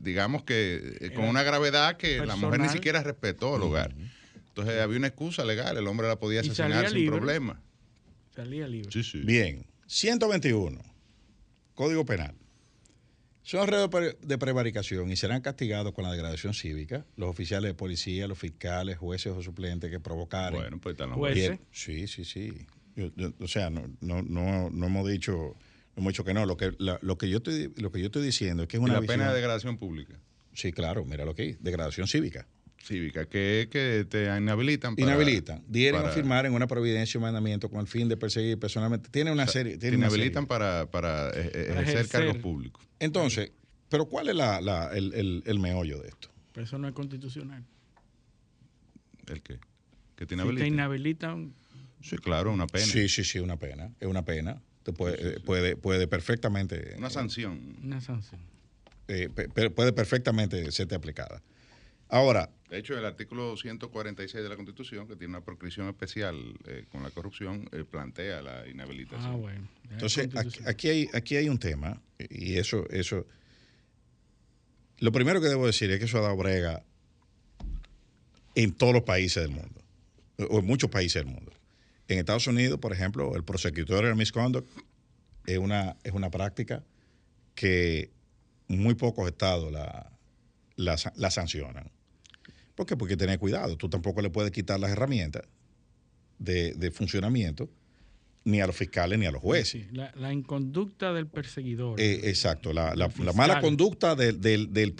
digamos que con una gravedad que la mujer ni siquiera respetó el hogar. Entonces había una excusa legal, el hombre la podía asesinar sin problema. Salía libre. Sí, sí. Bien, 121, Código Penal. Son redes de prevaricación y serán castigados con la degradación cívica los oficiales de policía, los fiscales, jueces o suplentes que provocaron. Bueno, pues están los jueces. Sí, sí, sí. o sea, no, no, no, no hemos dicho hemos dicho que no. Lo que, lo que yo estoy, lo que yo estoy diciendo es que es una. ¿Y la pena de degradación pública. Sí, claro, mira lo que hay, degradación cívica cívica, que que te inhabilitan. Para, inhabilitan. Dieren a firmar en una providencia o mandamiento con el fin de perseguir personalmente. Tiene una serie. te inhabilitan Para, para, eh, eh, ejercer, cargos públicos. Entonces, ¿pero cuál es la, la, el, el, el, meollo de esto? Pero eso no es constitucional. ¿El qué? ¿Que te inhabilitan? te inhabilitan. Sí, claro, una pena. Sí, sí, sí, una pena. Es una pena. Te puede, puede, puede perfectamente. Una sanción. Una sanción. Eh, puede perfectamente serte aplicada. Ahora. De hecho, el artículo 146 de la Constitución, que tiene una proscripción especial eh, con la corrupción, eh, plantea la inhabilitación. Ah, bueno. Entonces, aquí, hay, aquí hay un tema, y eso, eso. Lo primero que debo decir es que eso ha dado brega en todos los países del mundo, o en muchos países del mundo. En Estados Unidos, por ejemplo, el prosecutorial misconduct es una, es una práctica que muy pocos estados la, la, sancionan. ¿Por qué? Porque hay que tener cuidado. Tú tampoco le puedes quitar las herramientas de, funcionamiento ni a los fiscales ni a los jueces. la, inconducta del perseguidor. Eh, exacto, la, mala conducta del, del, del,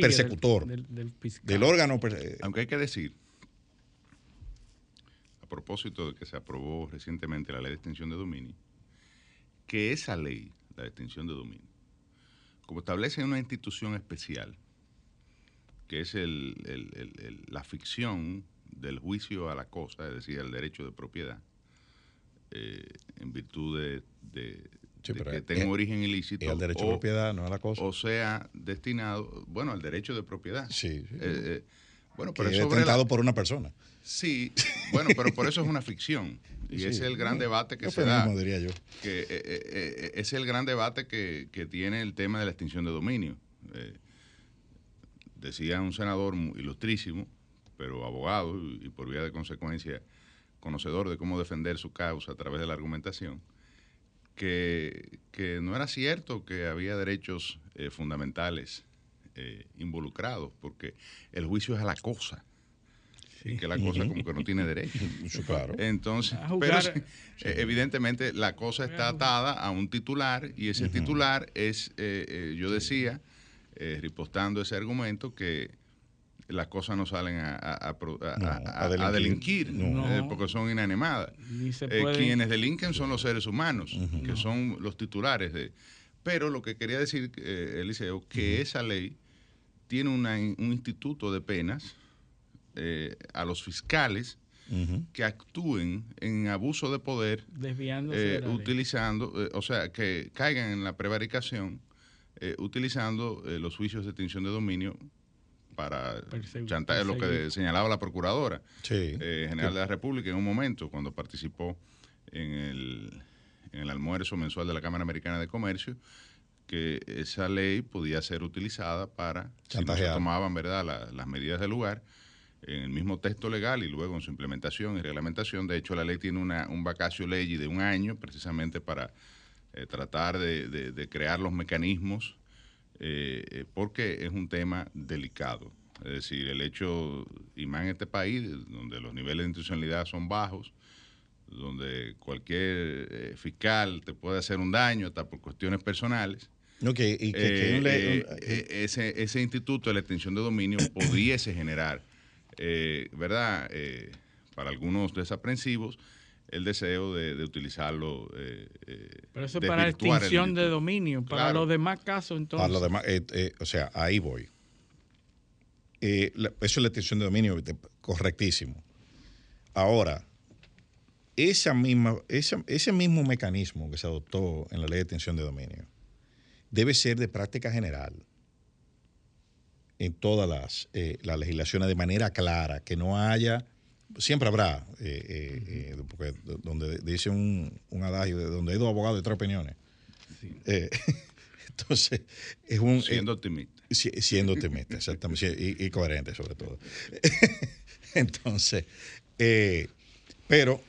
persecutor, del, órgano. Eh, Aunque hay que decir, a propósito de que se aprobó recientemente la ley de extinción de dominio, que esa ley, la de extinción de dominio, como establece una institución especial, que es la ficción del juicio a la cosa, es decir, el derecho de propiedad, eh, en virtud de, que tenga un origen ilícito. el derecho de propiedad, no a la cosa. O sea, destinado, bueno, al derecho de propiedad. Sí. sí. Eh, eh, bueno, pero es tentado por una persona. Sí, bueno, pero por eso es una ficción. Y ese es el gran debate que se da. diría yo. Que, es el gran debate que, tiene el tema de la extinción de dominio. Decía un senador ilustrísimo, pero abogado y, por vía de consecuencia conocedor de cómo defender su causa a través de la argumentación, que, no era cierto que había derechos eh, fundamentales eh, involucrados, porque el juicio es a la cosa. Y que la cosa como que no tiene derecho. claro. Entonces, pero eh, evidentemente la cosa está atada a un titular y ese titular es, yo decía, ripostando ese argumento, que las cosas no salen a, a, delinquir, eh, porque son inanimadas. Eh, quienes delinquen son los seres humanos, que son los titulares de... Pero lo que quería decir, eh, Eliseo, que esa ley tiene un instituto de penas a los fiscales que actúen en abuso de poder, utilizando, o sea, que caigan en la prevaricación, utilizando los juicios de extinción de dominio para chantaje, lo que señalaba la Procuradora eh, General de la República en un momento, cuando participó en el, en el almuerzo mensual de la Cámara Americana de Comercio, que esa ley podía ser utilizada para, si no se tomaban ¿verdad? las medidas del lugar, en el mismo texto legal y luego en su implementación y reglamentación. De hecho, la ley tiene una, un vacacio ley de un año precisamente para eh, tratar de, de, crear los mecanismos eh, eh, porque es un tema delicado. Es decir, el hecho, y más en este país, donde los niveles de institucionalidad son bajos, donde cualquier fiscal te puede hacer un daño hasta por cuestiones personales. y ese, ese instituto de la extinción de dominio pudiese generar, ¿verdad? para algunos desaprensivos, el deseo de, utilizarlo. Eh, eh, Pero eso es para extinción de dominio. Para los demás casos, entonces. Para los demás, eh, o sea, ahí voy. eso es la extinción de dominio, correctísimo. Ahora, esa misma, ese mismo mecanismo que se adoptó en la ley de extinción de dominio debe ser de práctica general en todas las, las legislaciones de manera clara, que no haya siempre habrá, eh, eh, eh, porque donde dice un, un adagio, donde hay dos abogados y tres opiniones. entonces, es un... Siendo optimista. siendo optimista, exactamente, y, coherente sobre todo. entonces, pero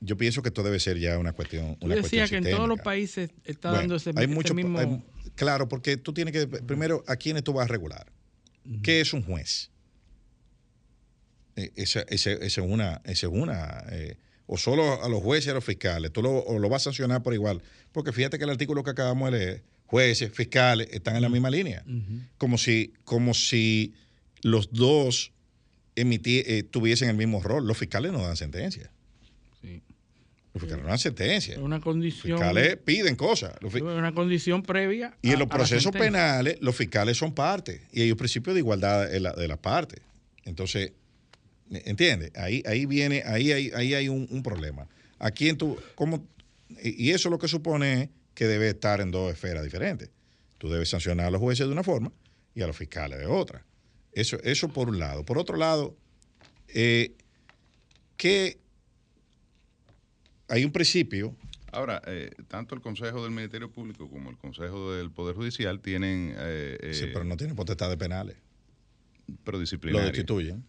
yo pienso que esto debe ser ya una cuestión. Una decía que en todos los países está dando ese, hay mucho, mismo... claro, porque tú tienes que, primero, ¿a quiénes tú vas a regular? ¿Qué es un juez? Eh, esa, es una, esa es una eh, o solo a los jueces y a los fiscales, tú lo, o lo vas a sancionar por igual. Porque fíjate que el artículo que acabamos de leer, jueces, fiscales, están en la misma línea. como, si, como si los dos eh, tuviesen el mismo rol. Los fiscales no dan sentencia. Los fiscales no dan sentencia. Una condición. Los fiscales piden cosas. Una condición previa. Y en los procesos penales, los fiscales son parte. Y hay un principio de igualdad de, la, de las partes. Entonces, ¿Entiendes? Ahí, ahí viene, ahí hay, ahí hay un, problema. Aquí en tu, ¿cómo? Y eso lo que supone que debe estar en dos esferas diferentes. Tú debes sancionar a los jueces de una forma y a los fiscales de otra. Eso, eso por un lado. Por otro lado, eh, que hay un principio. Ahora, eh, tanto el Consejo del Ministerio Público como el Consejo del Poder Judicial tienen... Eh, sí, pero no tienen potestades penales. Pero disciplinarias. Lo destituyen.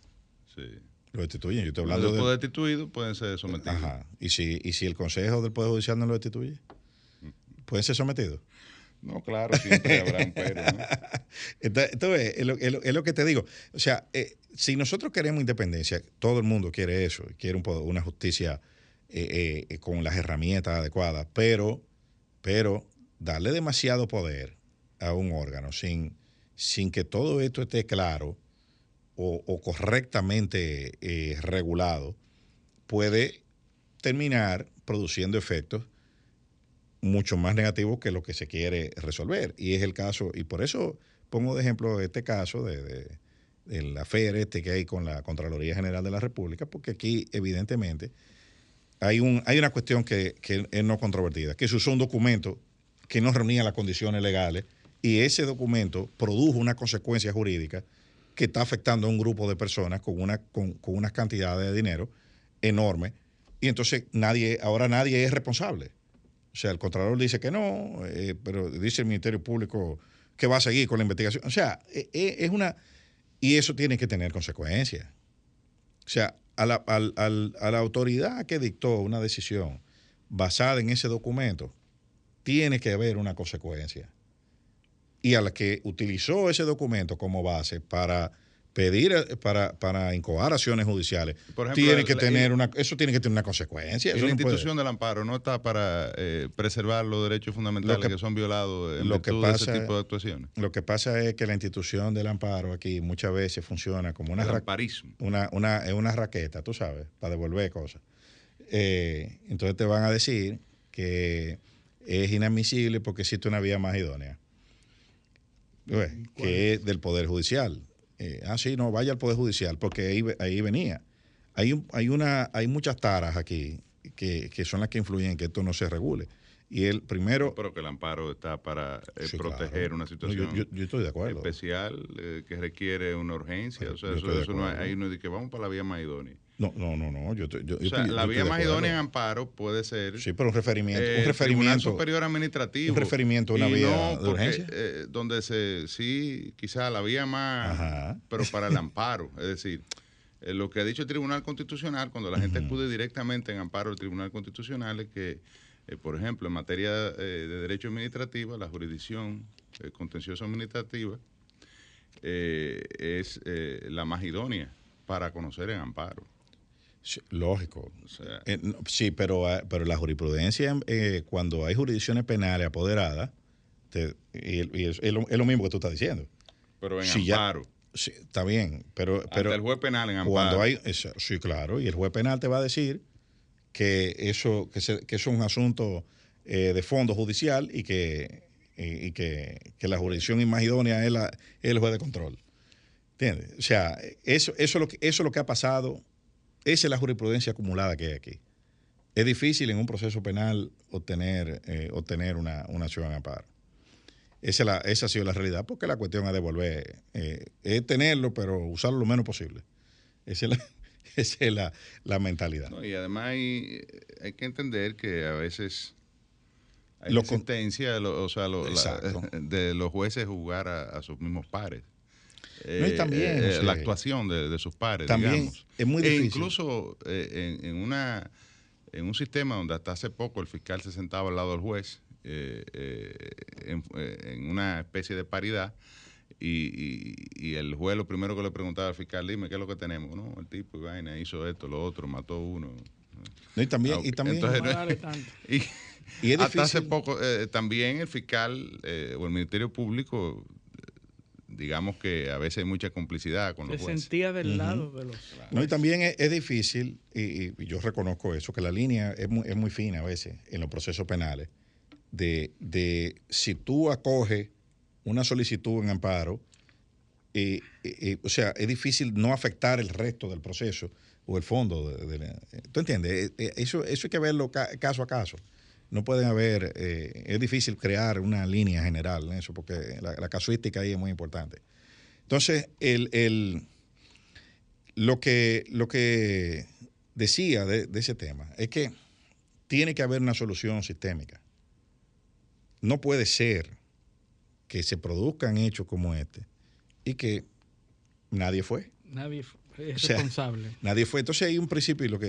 Sí. Lo destituyen. Yo estoy hablando de. destituidos pueden ser sometidos. Ajá. ¿Y si, ¿Y si el Consejo del Poder Judicial no lo destituye? ¿Pueden ser sometidos? No, claro, siempre habrá un pero. Entonces, es lo, es, lo, que te digo. O sea, eh, si nosotros queremos independencia, todo el mundo quiere eso, quiere un, una justicia eh, eh, con las herramientas adecuadas, pero, pero darle demasiado poder a un órgano sin, sin que todo esto esté claro o, correctamente eh, regulado, puede terminar produciendo efectos mucho más negativos que lo que se quiere resolver. Y es el caso, y por eso pongo de ejemplo este caso de, de, la FER este que hay con la Contraloría General de la República, porque aquí evidentemente hay, un, hay una cuestión que, que es no controvertida, que se usó un documento que no reunía las condiciones legales y ese documento produjo una consecuencia jurídica que está afectando a un grupo de personas con, una, con, unas cantidades de dinero enormes y entonces nadie, ahora nadie es responsable. O sea, el Contralor dice que no, eh, pero dice el Ministerio Público que va a seguir con la investigación. O sea, e, e, es una... Y eso tiene que tener consecuencias. O sea, a la, a la autoridad que dictó una decisión basada en ese documento, tiene que haber una consecuencia y a la que utilizó ese documento como base para pedir para, para incoar acciones judiciales tiene que tener una eso tiene que tener una consecuencia la institución del amparo no está para eh, preservar los derechos fundamentales que, son violados en lo que pasa, de ese tipo de actuaciones. lo que pasa es que la institución del amparo aquí muchas veces funciona como una una, una, una raqueta tú sabes para devolver cosas. Eh, entonces te van a decir que es inadmisible porque existe una vía más idónea que es del Poder Judicial. Eh, ah, sí, no, vaya al Poder Judicial, porque ahí, ahí venía. Hay, hay, una, hay muchas taras aquí que, son las que influyen en que esto no se regule. Y el primero. pero que el amparo está para eh, proteger una situación yo, estoy de acuerdo. especial eh, que requiere una urgencia. o sea, eso, no hay, ahí no es de que vamos para la vía más idónea. No, no, no, no. Yo, o sea, la vía más idónea en amparo puede ser. Sí, pero un referimiento. un referimiento superior administrativo. Un referimiento a una vía de urgencia. Eh, donde se. Sí, quizá la vía más. Pero para el amparo. Es decir, eh, lo que ha dicho el Tribunal Constitucional, cuando la gente acude directamente en amparo al Tribunal Constitucional, es que, eh, por ejemplo, en materia de derecho administrativo, la jurisdicción contenciosa administrativa es la más idónea para conocer en amparo. Lógico. Eh, sí, pero, ah, pero la jurisprudencia, eh, cuando hay jurisdicciones penales apoderadas, y, es, lo, mismo que tú estás diciendo. Pero en amparo. sí, está bien, pero, pero el juez penal en amparo. Cuando hay, sí, claro, y el juez penal te va a decir que eso, que, que es un asunto eh, de fondo judicial y que, y, que, la jurisdicción más idónea es, la, es el juez de control. ¿Entiendes? O sea, eso, eso, lo que, eso es lo que ha pasado esa es la jurisprudencia acumulada que hay aquí. Es difícil en un proceso penal obtener, eh, obtener una, acción en amparo. Esa, esa, ha sido la realidad, porque la cuestión es devolver, eh, es tenerlo, pero usarlo lo menos posible. Esa es la, la, mentalidad. y además hay, que entender que a veces hay la sentencia o sea, de los jueces jugar a sus mismos pares. Eh, también, eh, la actuación de, sus pares, también Es muy e difícil. incluso eh, en, una, en un sistema donde hasta hace poco el fiscal se sentaba al lado del juez, en, una especie de paridad, y, el juez lo primero que le preguntaba al fiscal, dime qué es lo que tenemos, ¿no? El tipo vaina hizo esto, lo otro, mató uno. y también, y también y, hasta hace poco también el fiscal o el Ministerio Público digamos que a veces hay mucha complicidad con los Se sentía del lado de los... No, y también es, difícil, y, yo reconozco eso, que la línea es muy, es muy fina a veces en los procesos penales, de, de si tú acoges una solicitud en amparo, y o sea, es difícil no afectar el resto del proceso o el fondo. De, ¿Tú entiendes? Eh, eh, eso, eso hay que verlo caso a caso no pueden haber, eh, es difícil crear una línea general en eso, porque la, casuística ahí es muy importante. Entonces, el, lo, que, lo que decía de, ese tema es que tiene que haber una solución sistémica. No puede ser que se produzcan hechos como este y que nadie fue. Nadie es responsable. Nadie fue. Entonces hay un principio y lo que.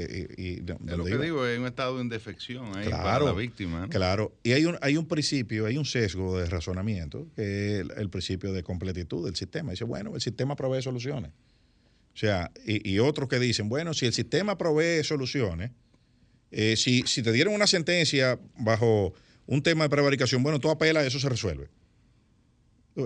lo que digo es un estado de indefección ahí para la víctima. Claro. Y hay un, hay un principio, hay un sesgo de razonamiento, que es el, principio de completitud del sistema. Dice, bueno, el sistema provee soluciones. O sea, y, otros que dicen, bueno, si el sistema provee soluciones, eh, si, si te dieron una sentencia bajo un tema de prevaricación, bueno, tú apelas, eso se resuelve.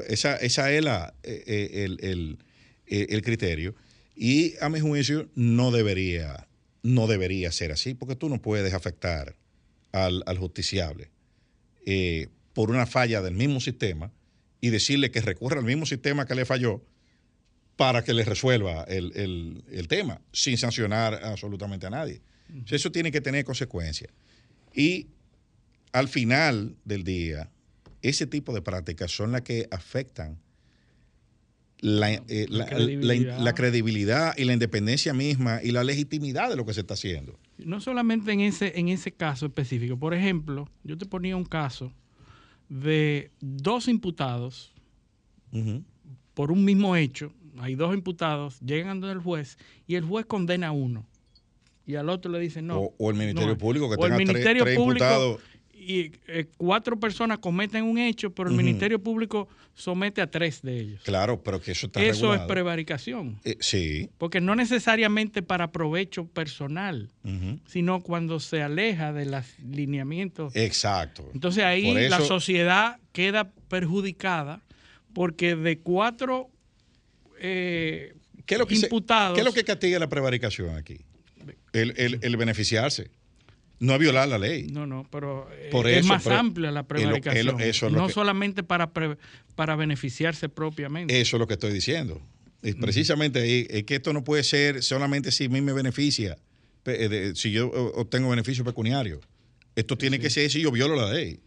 Esa, esa es la, eh, eh, el, el criterio. Y a mi juicio no debería, no debería ser así, porque tú no puedes afectar al, justiciable eh, por una falla del mismo sistema y decirle que recurra al mismo sistema que le falló para que le resuelva el, tema, sin sancionar absolutamente a nadie. Eso tiene que tener consecuencias. Y al final del día, ese tipo de prácticas son las que afectan eh, la, credibilidad. y la independencia misma y la legitimidad de lo que se está haciendo. No solamente en ese, en ese caso específico. Por ejemplo, yo te ponía un caso de dos imputados por un mismo hecho. Hay dos imputados, llegan el juez y el juez condena a uno. Y al otro le dice no. O, el Ministerio Público que tenga tres, imputados y eh, cuatro personas cometen un hecho, pero el Ministerio Público somete a tres de ellos. Claro, pero que eso está Eso es prevaricación. Eh, sí. Porque no necesariamente para provecho personal, sino cuando se aleja de los lineamientos. Exacto. Entonces ahí la sociedad queda perjudicada porque de cuatro eh, ¿Qué es lo que imputados... ¿Qué es lo que castiga la prevaricación aquí? el beneficiarse no es violar la ley. No, no, pero es más amplia la prevaricación. no solamente para, para beneficiarse propiamente. Eso es lo que estoy diciendo. Es precisamente ahí, es que esto no puede ser solamente si a mí me beneficia, eh, si yo obtengo beneficio pecuniario. Esto tiene que ser si yo violo la ley.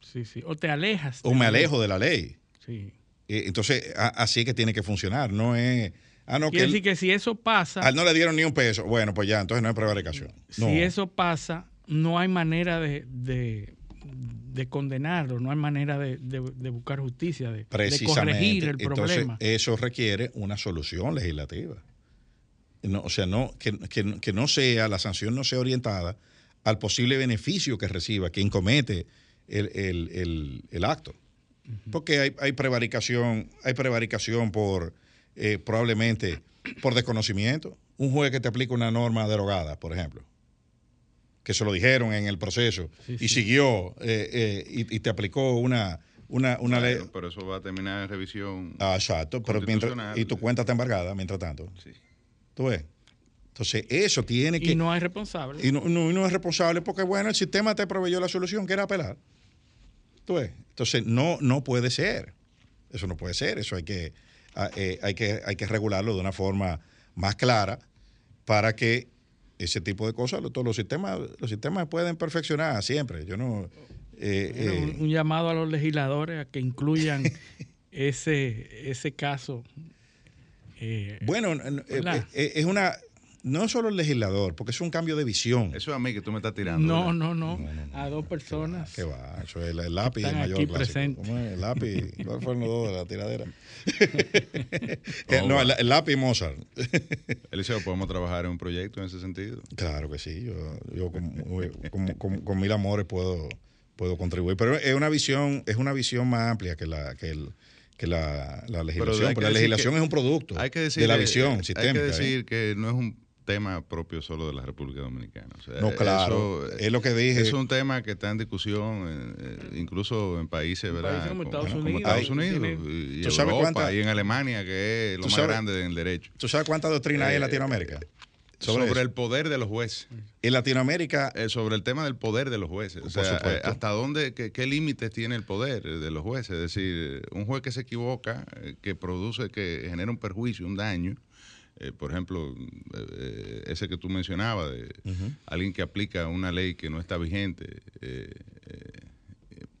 Sí, sí. O te alejas. O me alejo de la ley. Sí. Eh, entonces, así es que tiene que funcionar. No es. Ah, no, Quiere decir que si eso pasa. A no le dieron ni un peso. Bueno, pues ya, entonces no es prevaricación. Si eso pasa, no hay manera de, de, condenarlo, no hay manera de, buscar justicia, de, corregir el problema. Eso requiere una solución legislativa. No, o sea, no, que, no sea, la sanción no sea orientada al posible beneficio que reciba quien comete el, acto. Porque hay, hay, prevaricación, hay prevaricación por eh, probablemente por desconocimiento. Un juez que te aplica una norma derogada, por ejemplo que se lo dijeron en el proceso y siguió eh, eh, y, te aplicó una, una, una ley. Pero eso va a terminar en revisión. Ah, exacto, pero y tu cuenta está embargada mientras tanto. Sí. ¿Tú ves? Entonces, eso tiene que. Y no hay responsable. Y no, no, es responsable porque, bueno, el sistema te proveyó la solución que era apelar. ¿Tú ves? Entonces, no, no puede ser. Eso no puede ser. Eso hay que, ah, eh, hay que, hay que regularlo de una forma más clara para que ese tipo de cosas, todos los sistemas, los sistemas pueden perfeccionar siempre. Yo no. Eh, eh, un, llamado a los legisladores a que incluyan ese, ese caso. Eh, bueno, es una no solo el legislador, porque es un cambio de visión. Eso es a mí que tú me estás tirando. No, no, no, A dos personas. ¿Qué va? Eso es el, lápiz el mayor clásico. ¿Cómo es? El lápiz. ¿Cuáles fueron los dos de la tiradera? no, el, lápiz Mozart. Eliseo, ¿podemos trabajar en un proyecto en ese sentido? Claro que sí. Yo, yo con, con, mil amores puedo, puedo contribuir. Pero es una visión, es una visión más amplia que la, que el que la, la legislación. Pero, la legislación es un producto de la visión sistémica. Hay que decir que no es un tema propio solo de la República Dominicana. no, claro, es lo que dije. Es un tema que está en discusión, eh, incluso en países, ¿verdad? como, Estados Unidos, y, Europa, y en Alemania, que es lo más grande en derecho. ¿Tú sabes cuánta doctrina hay en eh, Latinoamérica? sobre, el poder de los jueces. En Latinoamérica. Eh, sobre el tema del poder de los jueces. O sea, hasta dónde, qué, límites tiene el poder de los jueces. Es decir, un juez que se equivoca, que produce, que genera un perjuicio, un daño, eh, por ejemplo, eh, ese que tú mencionabas, de alguien que aplica una ley que no está vigente, eh,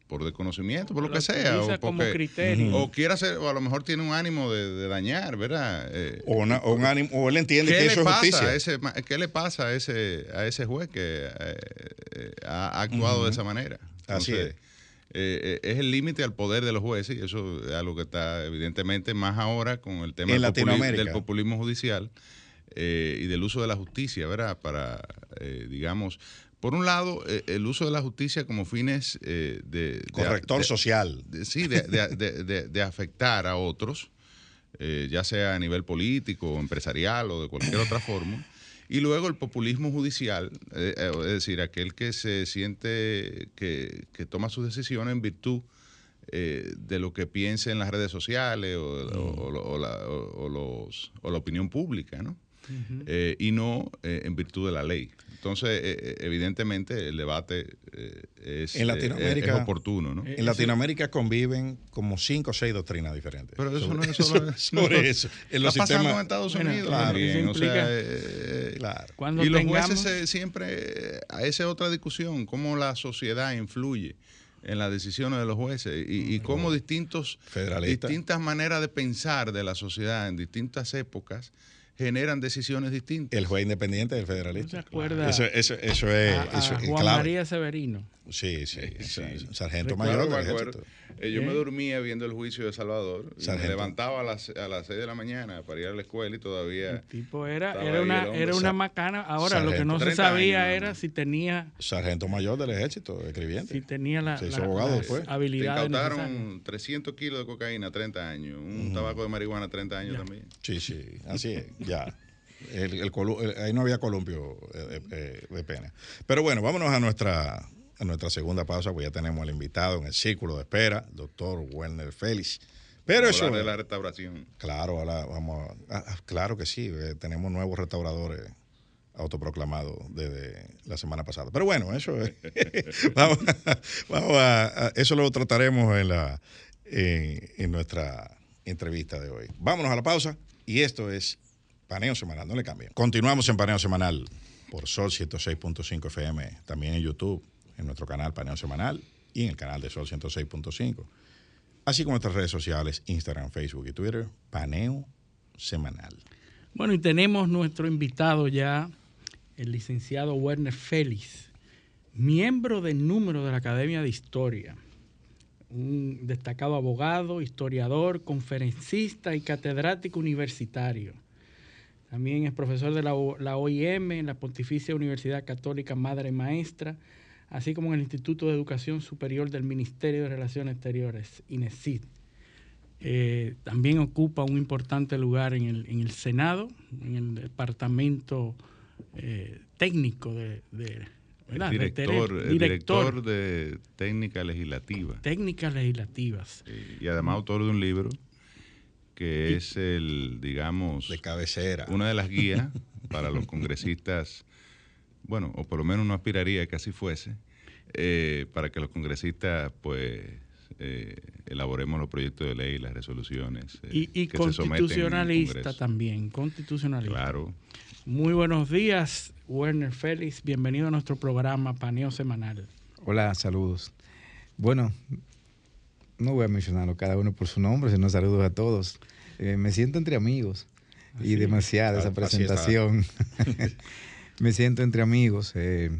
por desconocimiento, por lo, que sea, o, como criterio. o quiere hacer, o a lo mejor tiene un ánimo de, dañar, ¿verdad? o, un ánimo, o él entiende que eso es justicia. ese, ¿Qué le pasa a ese, a ese juez que ha actuado de esa manera? Así es. Eh, eh, es el límite al poder de los jueces y eso es algo que está evidentemente más ahora con el tema del populismo, judicial. y del uso de la justicia, ¿verdad? Para, digamos, por un lado, el uso de la justicia como fines de... Corrector social. sí, de, afectar a otros, ya sea a nivel político, empresarial o de cualquier otra forma. Y luego el populismo judicial, eh, eh, es decir, aquel que se siente que, toma sus decisiones en virtud eh, de lo que piense en las redes sociales o, los, o la opinión pública, ¿no? Y no en virtud de la ley. Entonces, eh, eh, evidentemente, el debate eh, es, en Latinoamérica, oportuno. ¿no? En Latinoamérica conviven como cinco o seis doctrinas diferentes. Pero eso no es solo sobre eso. En los está pasando en Estados Unidos claro, claro. y los jueces siempre, a esa otra discusión, cómo la sociedad influye en las decisiones de los jueces y, y cómo distintos, distintas maneras de pensar de la sociedad en distintas épocas generan decisiones distintas. El juez independiente del federalista. ¿Se acuerda? Eso, eso, eso es. Juan María Severino. Sí, sí, sargento mayor del ejército. Eh, yo me dormía viendo el juicio de Salvador. me levantaba a las, a las 6 de la mañana para ir a la escuela y todavía. El tipo era, era una, era una macana. Ahora, lo que no se sabía era si tenía. Sargento mayor del ejército, escribiente. Si tenía la, se hizo abogado después. habilidad. Incautaron 300 kilos de cocaína, 30 años. Un tabaco de marihuana, 30 años también. Sí, sí, así es, ya. El, el, ahí no había columpio eh, eh, de pena. Pero bueno, vámonos a nuestra en nuestra segunda pausa, pues ya tenemos al invitado en el círculo de espera, doctor Werner Félix. Pero eso. de la restauración. Claro, ahora vamos a, claro que sí, eh, tenemos nuevos restauradores autoproclamados desde la semana pasada. Pero bueno, eso es. vamos, a, Eso lo trataremos en, la, en nuestra entrevista de hoy. Vámonos a la pausa y esto es Paneo Semanal, no le cambien. Continuamos en Paneo Semanal por Sol 106.5 FM, también en YouTube en nuestro canal Paneo Semanal y en el canal de Sol 106.5, así como nuestras redes sociales, Instagram, Facebook y Twitter, Paneo Semanal. Bueno, y tenemos nuestro invitado ya, el licenciado Werner Félix, miembro del número de la Academia de Historia, un destacado abogado, historiador, conferencista y catedrático universitario. También es profesor de la OIM en la Pontificia Universidad Católica Madre Maestra así como en el Instituto de Educación Superior del Ministerio de Relaciones Exteriores, INESID. Eh, también ocupa un importante lugar en el, en el Senado, en el departamento eh, técnico de, director, director, de técnica legislativa. Técnicas legislativas. y además autor de un libro que es el, digamos... De cabecera. Una de las guías para los congresistas bueno, o por lo menos no aspiraría que así fuese, eh, para que los congresistas pues eh, elaboremos los proyectos de ley, las resoluciones. Eh, y, constitucionalista también, constitucionalista. Claro. Muy buenos días, Werner Félix. Bienvenido a nuestro programa Paneo Semanal. Hola, saludos. Bueno, no voy a mencionarlo cada uno por su nombre, sino saludos a todos. me siento entre amigos y demasiada esa presentación. me siento entre amigos. Eh,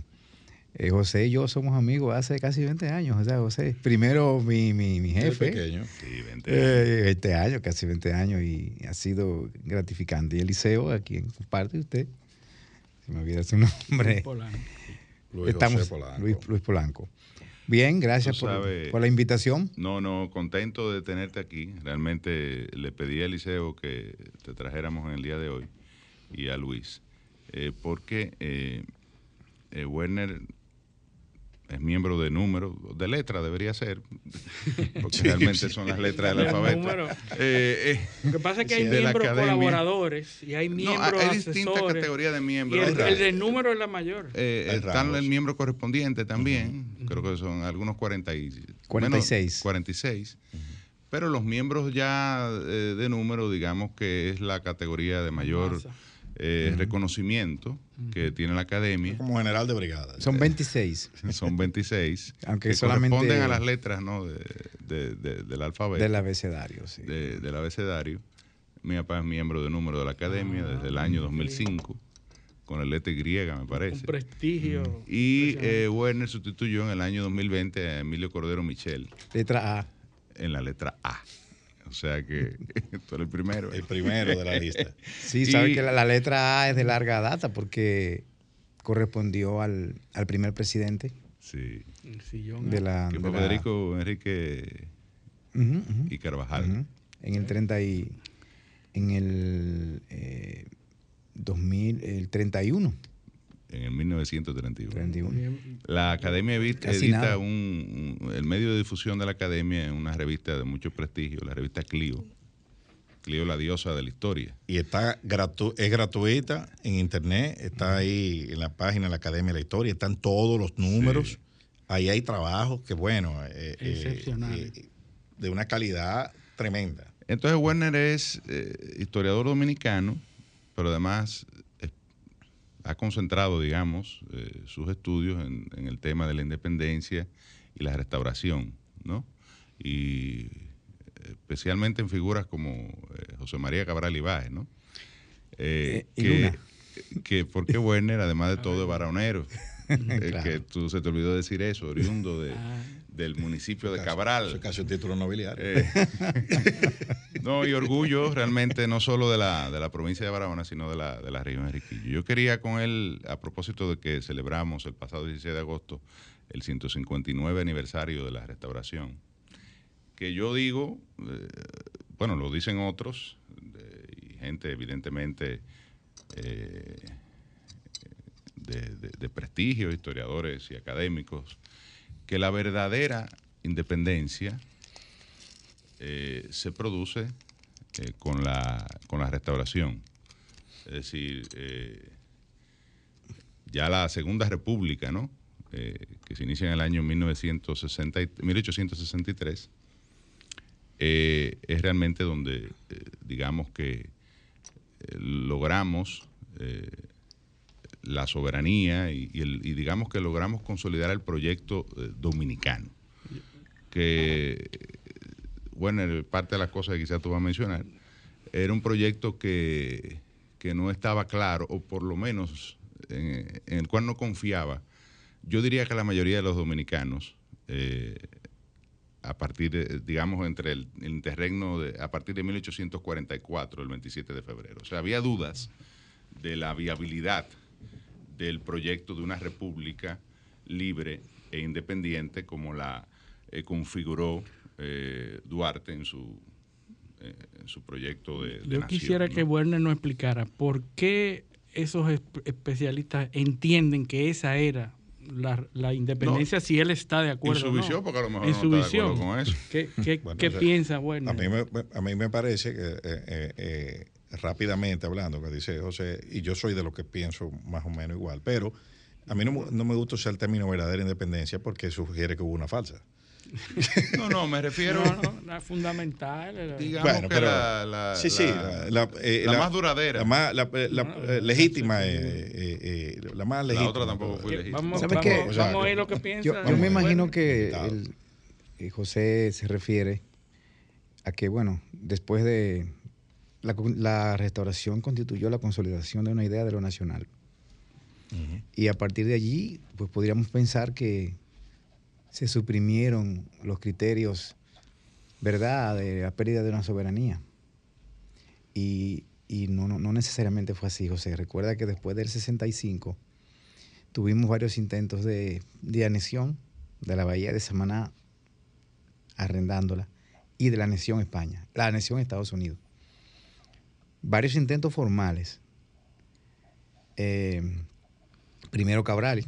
eh, José y yo somos amigos hace casi 20 años. O sea, José, primero mi, mi, mi jefe. pequeño. Sí, 20 años. 20 eh, años, casi 20 años, y ha sido gratificante. Y Eliseo, a quien comparte usted, se me olvida su nombre. Luis Polanco. Luis, Estamos, Polanco. Luis, Polanco. Bien, gracias por, por, la invitación. No, no, contento de tenerte aquí. Realmente le pedí a Eliseo que te trajéramos en el día de hoy y a Luis eh, porque eh, eh, Werner es miembro de número, de letra debería ser, porque realmente son las letras del alfabeto. Eh, lo que pasa es que hay miembros colaboradores y hay miembros no, hay distintas categorías de miembros. Y el, de número es la mayor. Eh, están el miembro correspondiente también, creo que son algunos 40 y, 46. 46. Pero los miembros ya de número, digamos que es la categoría de mayor eh, reconocimiento que tiene la academia. Como general de brigada. Son 26. Son 26. Aunque que solamente. Corresponden a las letras ¿no? de, del alfabeto. Del abecedario, sí. del abecedario. Mi papá es miembro de número de la academia desde el año 2005 con el letra griega, me parece. Un prestigio. Y eh, Werner sustituyó en el año 2020 a Emilio Cordero Michel. Letra A. En la letra A. O sea que tú eres el primero. El primero de la lista. Sí, sabe que la, letra A es de larga data porque correspondió al, primer presidente. Sí. De la, que fue Federico Enrique y Carvajal. En el 30 y en el 2000, eh, el 31 en el 1931. La Academia edita un, el medio de difusión de la Academia es una revista de mucho prestigio, la revista Clio. Clio, la diosa de la historia. Y está gratu es gratuita en internet, está ahí en la página de la Academia de la Historia, están todos los números. Ahí hay trabajos que, bueno, eh, eh, eh, de una calidad tremenda. Entonces, Werner es historiador dominicano, pero además ha concentrado, digamos, eh, sus estudios en, el tema de la independencia y la restauración, ¿no? Y especialmente en figuras como eh, José María Cabral Ibáez, ¿no? Eh, que, que, porque Werner, además de todo, es varonero. Que tú se te olvidó decir eso, oriundo de, ah del municipio de Cabral. Eso es casi un título nobiliario. Eh, no, y orgullo realmente no solo de la, de la provincia de Barahona, sino de la, de la región de Riquillo. Yo quería con él, a propósito de que celebramos el pasado 16 de agosto el 159 aniversario de la restauración, que yo digo, eh, bueno, lo dicen otros, y gente evidentemente eh, de, prestigio, historiadores y académicos, que la verdadera independencia eh, se produce eh, con, la, con la restauración. Es decir, eh, ya la Segunda República, ¿no? que se inicia en el año 1960, 1863, es realmente donde, digamos que logramos la soberanía y, digamos que logramos consolidar el proyecto eh, dominicano. Que, bueno, parte de las cosas que quizás tú vas a mencionar, era un proyecto que, no estaba claro, o por lo menos en, el cual no confiaba. Yo diría que la mayoría de los dominicanos, eh, a partir de, digamos, entre el, el interregno, de, a partir de 1844, el 27 de febrero. O sea, había dudas de la viabilidad del proyecto de una república libre e independiente como la eh, configuró eh, Duarte en su, eh, en su proyecto de, Yo quisiera que Werner nos explicara por qué esos especialistas entienden que esa era la, independencia si él está de acuerdo. En su visión, porque a lo mejor no está de acuerdo con eso. ¿Qué, piensa Werner? A mí me, a mí me parece que rápidamente hablando, que dice José, y yo soy de lo que pienso más o menos igual, pero a mí no, me gusta usar el término verdadera independencia porque sugiere que hubo una falsa. No, no, me refiero. No, es fundamental. Digamos bueno, que la, sí, sí, la, eh, más duradera. La más eh, legítima. Eh, la más legítima. La otra tampoco fue legítima. Vamos, vamos, a ver lo que piensa. Yo, yo me imagino que José se refiere a que, bueno, después de la, restauración constituyó la consolidación de una idea de lo nacional. Y a partir de allí, pues podríamos pensar que se suprimieron los criterios, ¿verdad?, de la pérdida de una soberanía. Y, no, no, necesariamente fue así, José. Recuerda que después del 65 tuvimos varios intentos de, de anexión de la bahía de Samaná, arrendándola, y de la anexión España, la anexión Estados Unidos varios intentos formales. Eh, primero Cabral,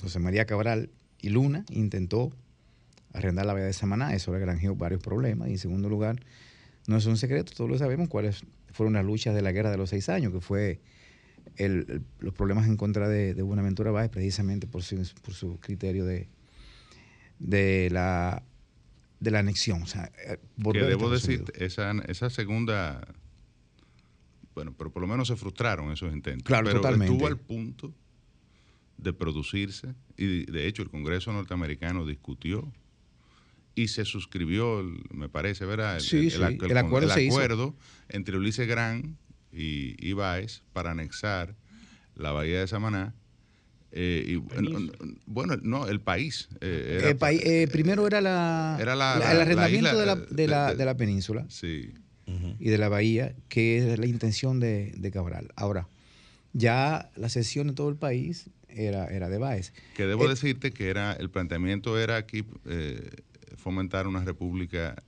José María Cabral y Luna intentó arrendar la bahía de Samaná, eso le granjeó varios problemas. Y en segundo lugar, no es un secreto, todos lo sabemos cuáles fueron las luchas de la guerra de los seis años, que fue los problemas en contra de, de Buenaventura Báez, precisamente por su, por su criterio de, de, la, de la anexión. O sea, eh, que debo decir, esa, esa segunda bueno, pero por lo menos se frustraron esos intentos. Claro, pero totalmente. estuvo al punto de producirse y de hecho el Congreso norteamericano discutió y se suscribió, me parece, ¿verdad? El, el, acuerdo, entre Ulises Gran y Ibáez para anexar la bahía de Samaná Eh, bueno, no, el país. el país primero era, la, el arrendamiento de, la, de, la, península sí. Y de la bahía, que es la intención de, Cabral. Ahora, ya la cesión de todo el país era, era de Baez. Que debo decirte que era el planteamiento era aquí fomentar una república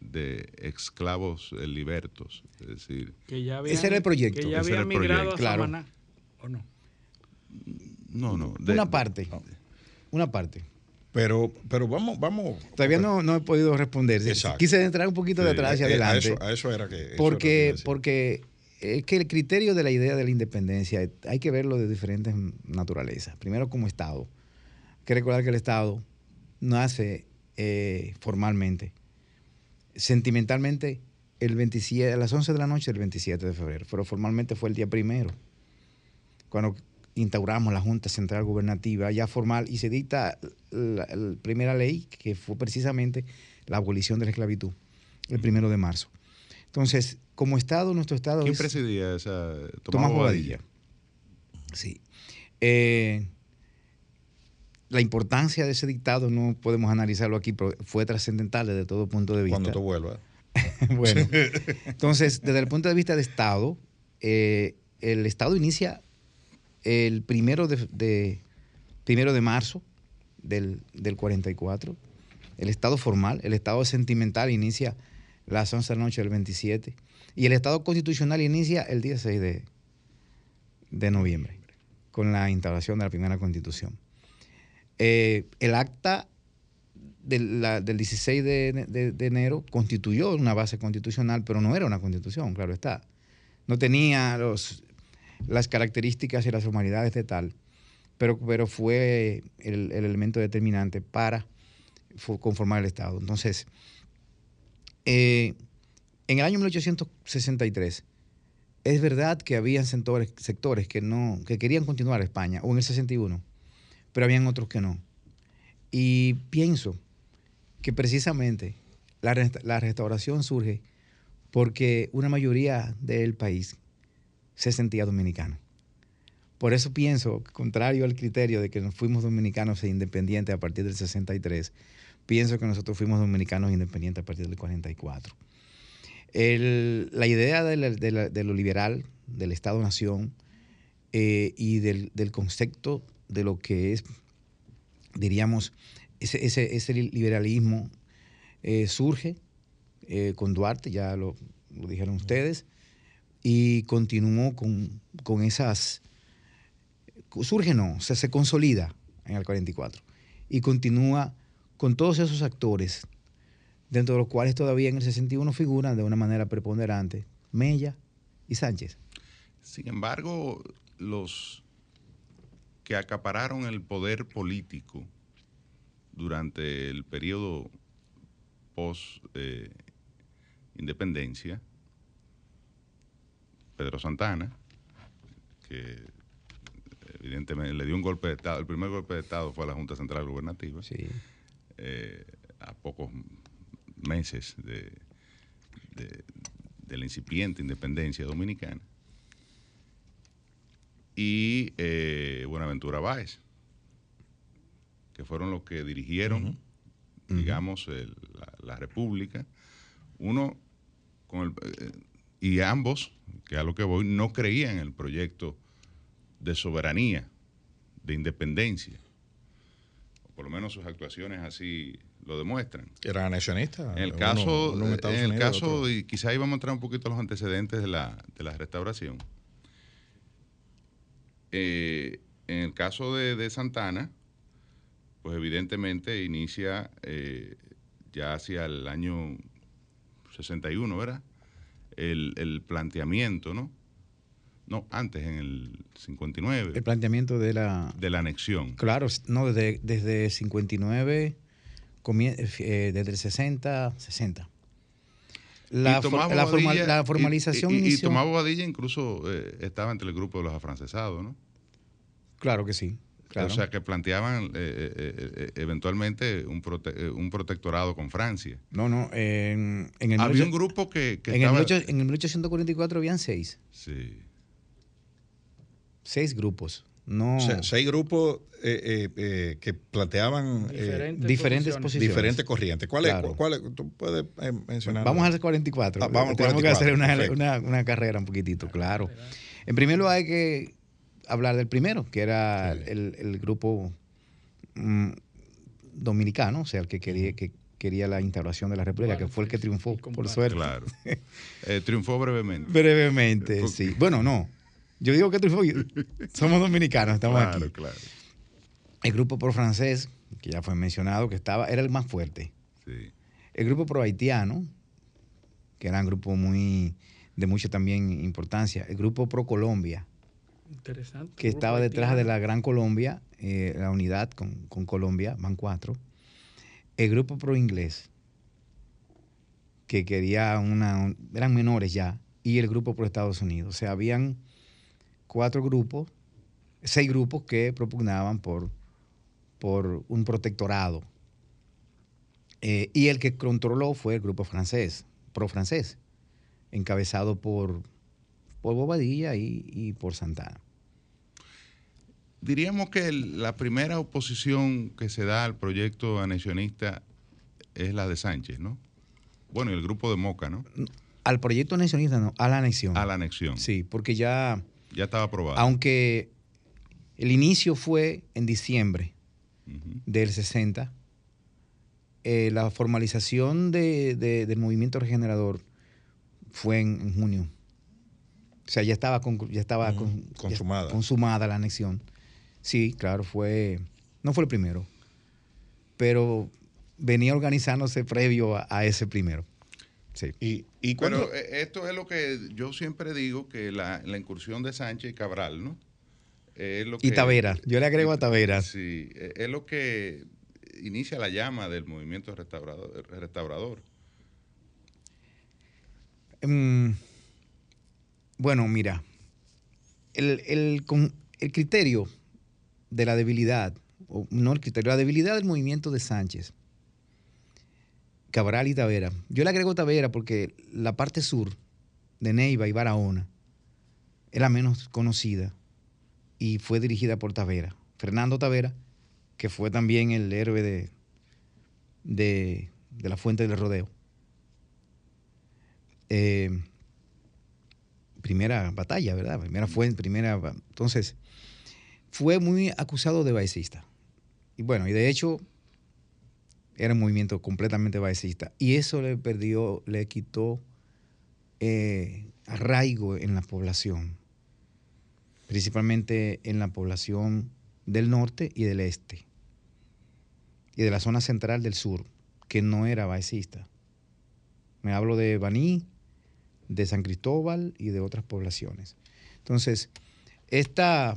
de esclavos libertos. Es decir, ese era el proyecto. Que ya había migrado a claro. ¿o no? No, no. una parte. Una parte. Pero, pero vamos, vamos. Todavía no, no he podido responder. Quise entrar un poquito de atrás hacia adelante. A eso, era que. porque, porque es que el criterio de la idea de la independencia hay que verlo de diferentes naturalezas. Primero, como Estado. Hay que recordar que el Estado nace eh, formalmente sentimentalmente el 27, a las 11 de la noche del 27 de febrero, pero formalmente fue el día primero, cuando instauramos la Junta Central Gubernativa ya formal y se dicta la, primera ley que fue precisamente la abolición de la esclavitud, el primero de marzo. Entonces, como Estado, nuestro Estado ¿Quién presidía esa? Tomás, Bobadilla. Sí. Eh, la importancia de ese dictado no podemos analizarlo aquí, pero fue trascendental desde todo punto de vista. Cuando tú vuelvas. bueno, entonces, desde el punto de vista de Estado, eh, el Estado inicia el primero de, primero de marzo del, 44. El Estado formal, el Estado sentimental inicia las 11 de la noche del 27. Y el Estado constitucional inicia el 16 de, de noviembre, con la instauración de la primera constitución. Eh, el acta del, 16 de, enero constituyó una base constitucional, pero no era una constitución, claro está. No tenía los, las características y las formalidades de tal, pero, pero fue el, elemento determinante para conformar el Estado. Entonces, eh, en el año 1863, es verdad que había sectores, sectores que, no, que querían continuar España, o en el 61, pero habían otros que no. Y pienso que precisamente la, restauración surge porque una mayoría del país se sentía dominicano. Por eso pienso, contrario al criterio de que nos fuimos dominicanos e independientes a partir del 63, pienso que nosotros fuimos dominicanos e independientes a partir del 44. la idea de, lo liberal, del Estado-Nación eh, y del, del, concepto de lo que es, diríamos, ese, liberalismo eh, surge eh, con Duarte, ya lo, dijeron ustedes, y continuó con, esas, surge no, se, se consolida en el 44 y continúa con todos esos actores, dentro de los cuales todavía en el 61 figuran de una manera preponderante Mella y Sánchez. Sin embargo, los que acapararon el poder político durante el periodo post eh, Pedro Santana, que evidentemente le dio un golpe de Estado, el primer golpe de Estado fue a la Junta Central Gubernativa, eh, a pocos meses de, de la incipiente independencia dominicana. Y eh, Buenaventura Báez, que fueron los que dirigieron, digamos, la, República. Uno, con el, eh, y ambos, que a lo que voy, no creían en el proyecto de soberanía, de independencia. por lo menos sus actuaciones así lo demuestran. ¿Era anexionista? En el caso, en el caso y quizá íbamos a entrar un poquito a los antecedentes de la, de la restauración eh, en el caso de, Santana, pues evidentemente inicia eh, ya hacia el año 61, ¿verdad? El, planteamiento, ¿no? No, antes, en el 59. El planteamiento de la... De la anexión. Claro, no, desde, desde 59, eh, desde el 60, 60. La, la, formalización y, y, Tomás Bobadilla incluso eh, estaba entre el grupo de los afrancesados, ¿no? Claro que sí. O sea, que planteaban eh, eh, eventualmente un, un, protectorado con Francia. No, no. En, el Había un grupo que, en, estaba... el en el 1844 habían seis. Sí. Seis grupos No. seis grupos eh, eh, que planteaban diferentes, posiciones. Diferentes corrientes. ¿Cuál es? Cuál ¿Tú puedes mencionar? Vamos al 44. Ah, vamos Tenemos que hacer una, carrera un poquitito, claro. En primer lugar hay que hablar del primero, que era el, grupo mm, dominicano, o sea, el que quería, que quería la instauración de la República, que fue el que triunfó, por suerte. Claro. Eh, triunfó brevemente. brevemente, sí. Bueno, no. Yo digo que triunfó. Somos dominicanos, estamos aquí. Claro, claro. El grupo pro francés, que ya fue mencionado, que estaba, era el más fuerte. Sí. El grupo pro haitiano, que era un grupo muy de mucha también importancia. El grupo pro Colombia. Interesante. Que estaba detrás de la Gran Colombia, eh, la unidad con, con Colombia, van cuatro el grupo pro inglés, que quería una, eran menores ya, y el grupo pro Estados Unidos. O sea, habían cuatro grupos, seis grupos que propugnaban por, por un protectorado. Eh, y el que controló fue el grupo francés, pro francés, encabezado por, por Bobadilla y, y por Santana. Diríamos que la primera oposición que se da al proyecto anexionista es la de Sánchez, ¿no? Bueno, y el grupo de Moca, ¿no? Al proyecto anexionista, no, a la anexión. A la anexión. Sí, porque ya... Ya estaba aprobado. Aunque el inicio fue en diciembre del 60, eh, la formalización del movimiento regenerador fue en, junio. O sea, ya estaba, ya estaba consumada. consumada la anexión. Sí, claro, fue, no fue el primero, pero venía organizándose previo a, ese primero. Sí. Y, y Pero eh, esto es lo que yo siempre digo, que la, incursión de Sánchez y Cabral, ¿no? Es lo que, y Tavera, yo le agrego a Tavera. Sí, e, es lo que inicia la llama del movimiento restaurador. restaurador. Mm, bueno, mira, el, el, el criterio de la debilidad, o no el criterio, la debilidad del movimiento de Sánchez, Cabral y Tavera. Yo le agrego Tavera porque la parte sur de Neiva y Barahona era menos conocida y fue dirigida por Tavera. Fernando Tavera, que fue también el héroe de, de, la Fuente del Rodeo. Eh, primera batalla, ¿verdad? Primera fue, primera. Entonces, fue muy acusado de baecista. Y bueno, y de hecho era un movimiento completamente baecista. Y eso le perdió, le quitó eh, arraigo en la población, principalmente en la población del norte y del este, y de la zona central del sur, que no era baecista. Me hablo de Baní, de San Cristóbal y de otras poblaciones. Entonces, esta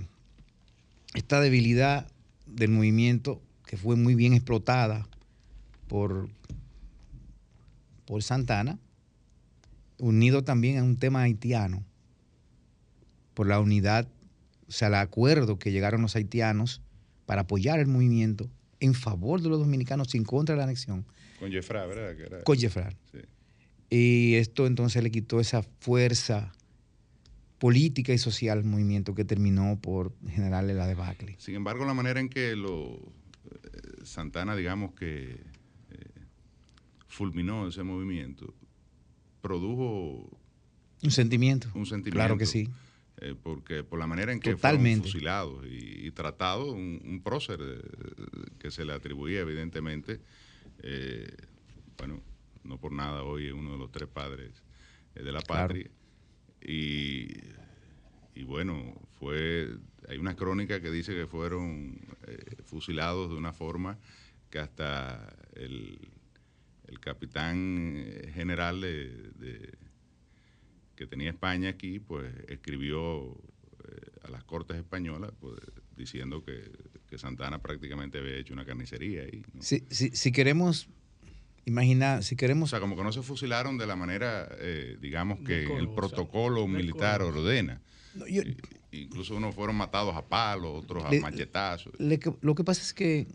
esta debilidad del movimiento que fue muy bien explotada por, por Santana, unido también a un tema haitiano, por la unidad, o sea, el acuerdo que llegaron los haitianos para apoyar el movimiento en favor de los dominicanos sin contra de la anexión. Con Jeffra, ¿verdad? Con Jeffra. Sí. Y esto entonces le quitó esa fuerza política y social movimiento que terminó por generarle la debacle. Sin embargo, la manera en que lo eh, Santana, digamos que eh, fulminó ese movimiento, produjo un sentimiento. Un sentimiento. Claro que sí. Eh, porque por la manera en que fueron fusilados y, tratado un, prócer que se le atribuía evidentemente, bueno, no por nada hoy es uno de los tres padres de la patria. Y, bueno, fue hay una crónica que dice que fueron eh, fusilados de una forma que hasta el, capitán eh, general de, que tenía España aquí, pues escribió eh, a las cortes españolas pues, diciendo que, Santana prácticamente había hecho una carnicería ahí. si queremos Imagina, si queremos... O sea, como que no se fusilaron de la manera, eh, digamos, que el protocolo militar ordena. Incluso unos fueron matados a palos, otros a machetazos. lo que pasa es que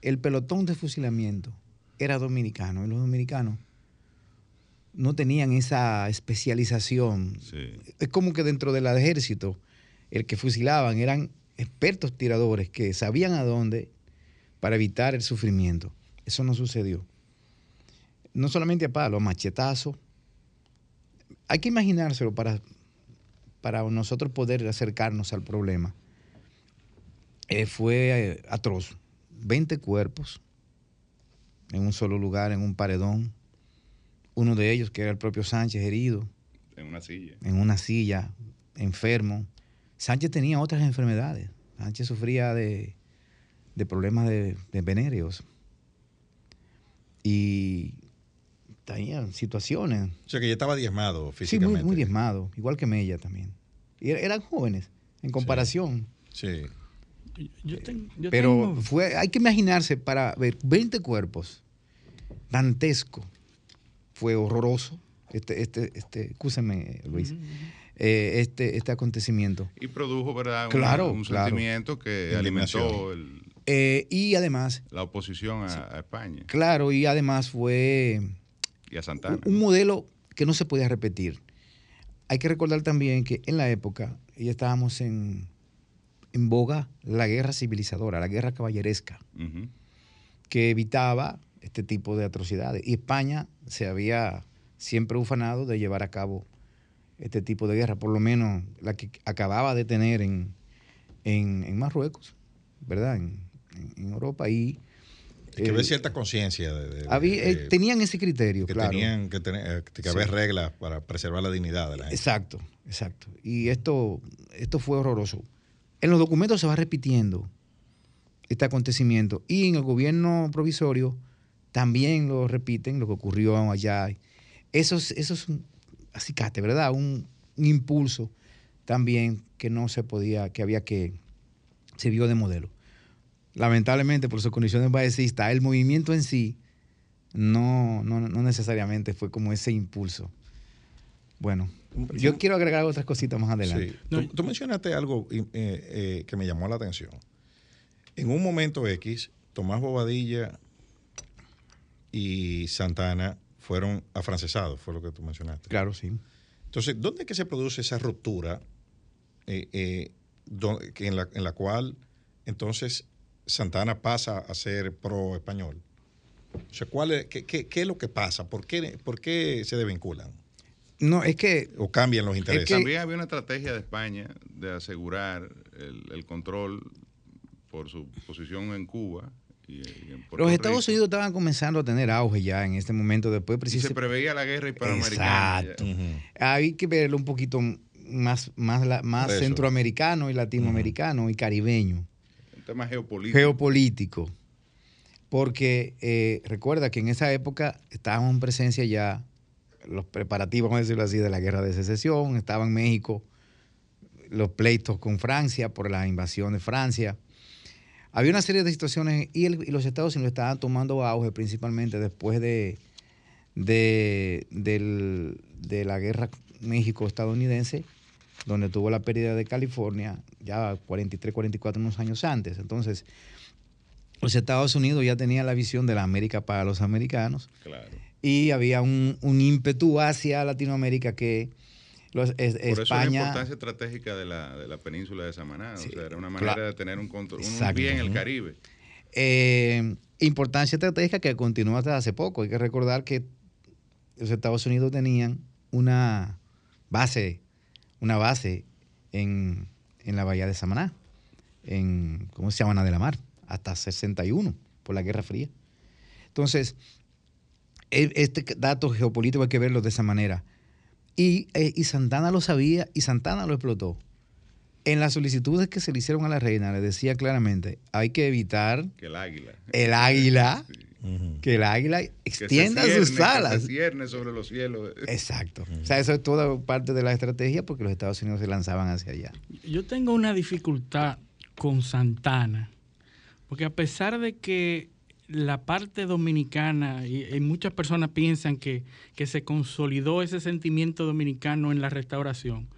el pelotón de fusilamiento era dominicano y los dominicanos no tenían esa especialización. Es como que dentro del ejército, el que fusilaban eran expertos tiradores que sabían a dónde para evitar el sufrimiento. Eso no sucedió. No solamente a palo, a machetazo. Hay que imaginárselo para, para nosotros poder acercarnos al problema. Eh, fue eh, atroz. 20 cuerpos en un solo lugar, en un paredón. Uno de ellos, que era el propio Sánchez, herido. En una silla. En una silla, enfermo. Sánchez tenía otras enfermedades. Sánchez sufría de, problemas de, de venéreos. Y tenía situaciones. O sea, que ya estaba diezmado físicamente. Sí, muy, diezmado, igual que Mella también. Y er, eran jóvenes, en comparación. Sí. Pero fue, hay que imaginarse para ver 20 cuerpos, dantesco, fue horroroso. Este, este, este, escúchame, Luis. Eh, este, este acontecimiento. Y produjo, ¿verdad? Claro, un, sentimiento que alimentó el, eh, y además... La oposición a, España. Claro, y además fue... Y a Santana. Un, modelo que no se podía repetir. Hay que recordar también que en la época ya estábamos en, en boga la guerra civilizadora, la guerra caballeresca, que evitaba este tipo de atrocidades. Y España se había siempre ufanado de llevar a cabo este tipo de guerra, por lo menos la que acababa de tener en, en, Marruecos, ¿verdad? En, Europa y... que haber eh, cierta conciencia. De, tenían ese criterio, que claro. Tenían que, tener, que haber reglas para preservar la dignidad de la gente. Exacto, exacto. Y esto, esto fue horroroso. En los documentos se va repitiendo este acontecimiento y en el gobierno provisorio también lo repiten, lo que ocurrió allá. Eso es, eso es un acicate, ¿verdad? Un, impulso también que no se podía, que había que, se vio de modelo. Lamentablemente, por sus condiciones baecistas, el movimiento en sí no, no, necesariamente fue como ese impulso. Bueno, yo quiero agregar otras cositas más adelante. tú, mencionaste algo eh, eh, que me llamó la atención. En un momento X, Tomás Bobadilla y Santana fueron afrancesados, fue lo que tú mencionaste. Claro, sí. Entonces, ¿dónde es que se produce esa ruptura eh, en, la, en la cual entonces Santana pasa a ser pro español? O sea, ¿cuál es, qué, qué, qué, es lo que pasa? ¿Por qué, ¿Por qué se desvinculan? No, es que... O cambian los intereses. También había una estrategia de España de asegurar el, control por su posición en Cuba los Estados Unidos estaban comenzando a tener auge ya en este momento, después precisamente. se preveía la guerra hispanoamericana. Exacto. Hay que verlo un poquito más, más, más centroamericano y latinoamericano y caribeño. Tema geopolítico. Geopolítico. Porque eh, recuerda que en esa época estábamos en presencia ya los preparativos, vamos a decirlo así, de la guerra de secesión, estaba en México los pleitos con Francia por la invasión de Francia. Había una serie de situaciones y, los Estados Unidos estaban tomando auge principalmente después de, de, la guerra México-estadounidense, donde tuvo la pérdida de California, ya 43, 44, unos años antes. Entonces, los Estados Unidos ya tenían la visión de la América para los americanos. Claro. Y había un, ímpetu hacia Latinoamérica que los, Por eso es la importancia estratégica de la, de la península de Samaná. o sea, era una manera de tener un control, un bien en el Caribe. Eh, importancia estratégica que continúa hasta hace poco. Hay que recordar que los Estados Unidos tenían una base, una base en, en la bahía de Samaná, en, ¿cómo se llama? de la Mar hasta 61 por la Guerra Fría. Entonces, e, este dato geopolítico hay que verlo de esa manera. Y, eh, y, Santana lo sabía y Santana lo explotó. En las solicitudes que se le hicieron a la reina le decía claramente, hay que evitar que el águila, el águila, que el águila extienda sus alas. Que se cierne sobre los cielos. Exacto. O sea, eso es toda parte de la estrategia porque los Estados Unidos se lanzaban hacia allá. Yo tengo una dificultad con Santana porque a pesar de que la parte dominicana, y, muchas personas piensan que, se consolidó ese sentimiento dominicano en la restauración,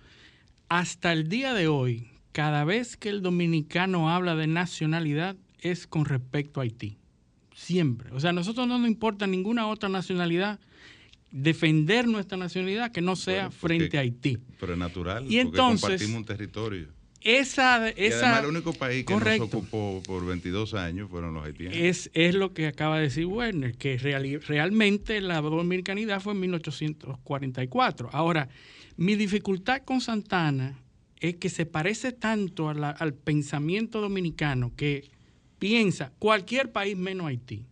hasta el día de hoy, cada vez que el dominicano habla de nacionalidad es con respecto a Haití. Siempre. O sea, a nosotros no nos importa ninguna otra nacionalidad defender nuestra nacionalidad que no sea frente a Haití. Pero es natural, y porque entonces, compartimos un territorio. esa, y esa el único país que nos ocupó por 22 años fueron los haitianos. Es, es lo que acaba de decir Werner, que realmente la dominicanidad fue en 1844. Ahora, mi dificultad con Santana es que se parece tanto al pensamiento dominicano que piensa cualquier país menos Haití.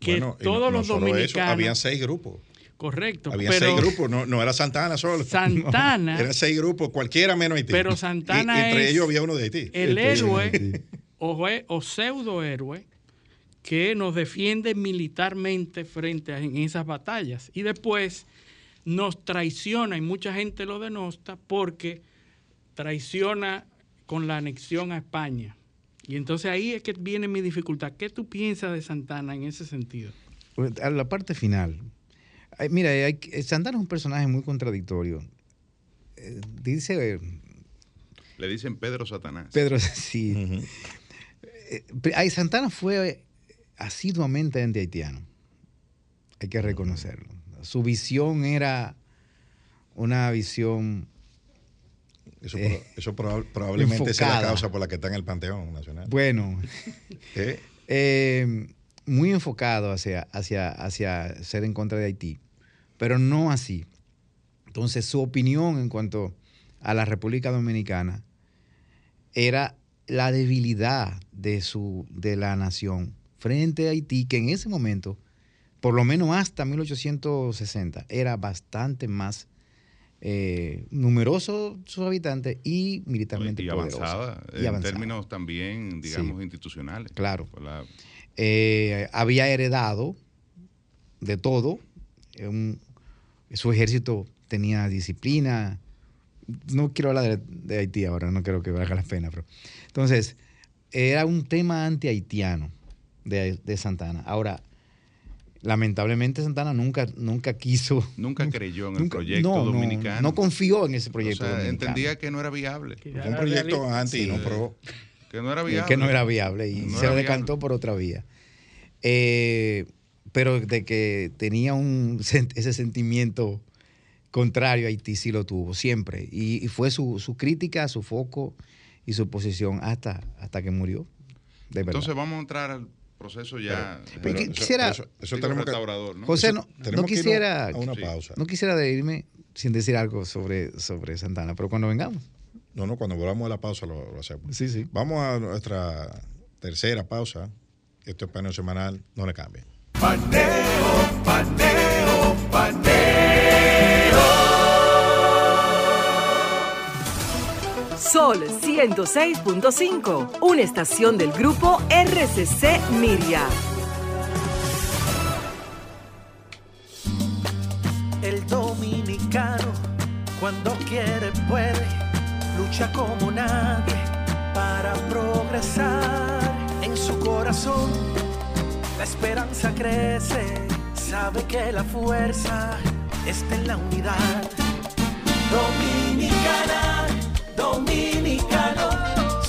Que todos los dominicanos. había seis grupos. Correcto. Había seis grupos, no, era Santana solo. Santana. eran seis grupos, cualquiera menos Haití. Pero Santana y, entre ellos había uno de Haití. El héroe o, o pseudo héroe que nos defiende militarmente frente a en esas batallas. Y después nos traiciona, y mucha gente lo denosta, porque traiciona con la anexión a España. Y entonces ahí es que viene mi dificultad. ¿Qué tú piensas de Santana en ese sentido? A la parte final, mira, Santana es un personaje muy contradictorio. Eh, dice. Le dicen Pedro Satanás. Pedro, sí. Eh, Santana fue asiduamente anti-haitiano. Hay que reconocerlo. Su visión era una visión. Eso, eh, probablemente sea la causa por la que está en el Panteón Nacional. Bueno. muy enfocado hacia, hacia, hacia ser en contra de Haití, pero no así. Entonces su opinión en cuanto a la República Dominicana era la debilidad de, su, de la nación frente a Haití, que en ese momento, por lo menos hasta 1860, era bastante más eh, numeroso sus habitantes y militarmente y avanzada, en términos también, digamos, institucionales. Claro. Eh, había heredado de todo. su ejército tenía disciplina. No quiero hablar de, Haití ahora, no creo que valga la pena. Pero, entonces, era un tema anti-haitiano de, de, Santana. Ahora, lamentablemente Santana nunca, nunca quiso. Nunca creyó en el proyecto dominicano. No, confió en ese proyecto. entendía que no era viable. un proyecto anti, no pro. Que no era viable. Que no era viable y se decantó por otra vía. Eh, pero de que tenía un, ese sentimiento contrario a Haití sí lo tuvo, siempre. Y, fue su, su, crítica, su foco y su posición hasta, hasta que murió. Entonces vamos a entrar al proceso ya. quisiera, eso, tenemos que, ¿no? José, no, no quisiera, a una pausa. no quisiera de irme sin decir algo sobre, sobre Santana, pero cuando vengamos. No, no, cuando volvamos a la pausa lo, hacemos. Sí, sí. Vamos a nuestra tercera pausa. Esto es paneo semanal, no le cambien. Paneo, paneo, paneo. Sol 106.5, una estación del grupo RCC Miria. El dominicano, cuando quiere, puede lucha como nadie para progresar. En su corazón la esperanza crece, sabe que la fuerza está en la unidad. Dominicana,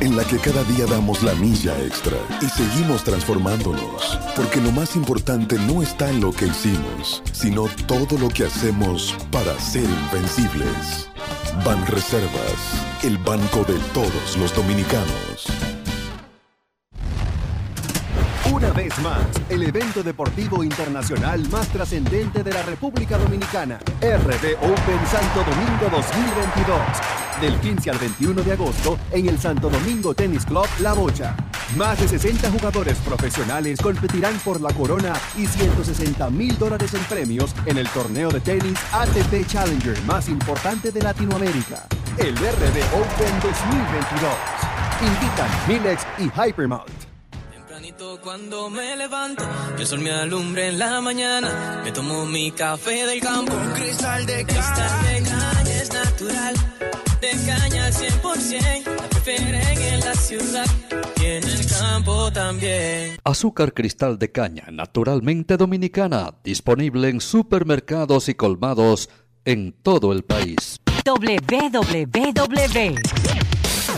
en la que cada día damos la milla extra y seguimos transformándonos, porque lo más importante no está en lo que hicimos, sino todo lo que hacemos para ser invencibles. Ban Reservas, el banco de todos los dominicanos. Una vez más, el evento deportivo internacional más trascendente de la República Dominicana, RD Open Santo Domingo 2022, del 15 al 21 de agosto en el Santo Domingo Tennis Club La Bocha. Más de 60 jugadores profesionales competirán por la corona y 160 mil dólares en premios en el torneo de tenis ATP Challenger más importante de Latinoamérica, el RD Open 2022. Invitan Milex y Hypermount cuando me levanto, el sol me alumbra en la mañana. Me tomo mi café del campo. Un cristal de cristal de caña es natural. De caña al 100%. La prefieren en la ciudad y en el campo también. Azúcar cristal de caña, naturalmente dominicana, disponible en supermercados y colmados en todo el país.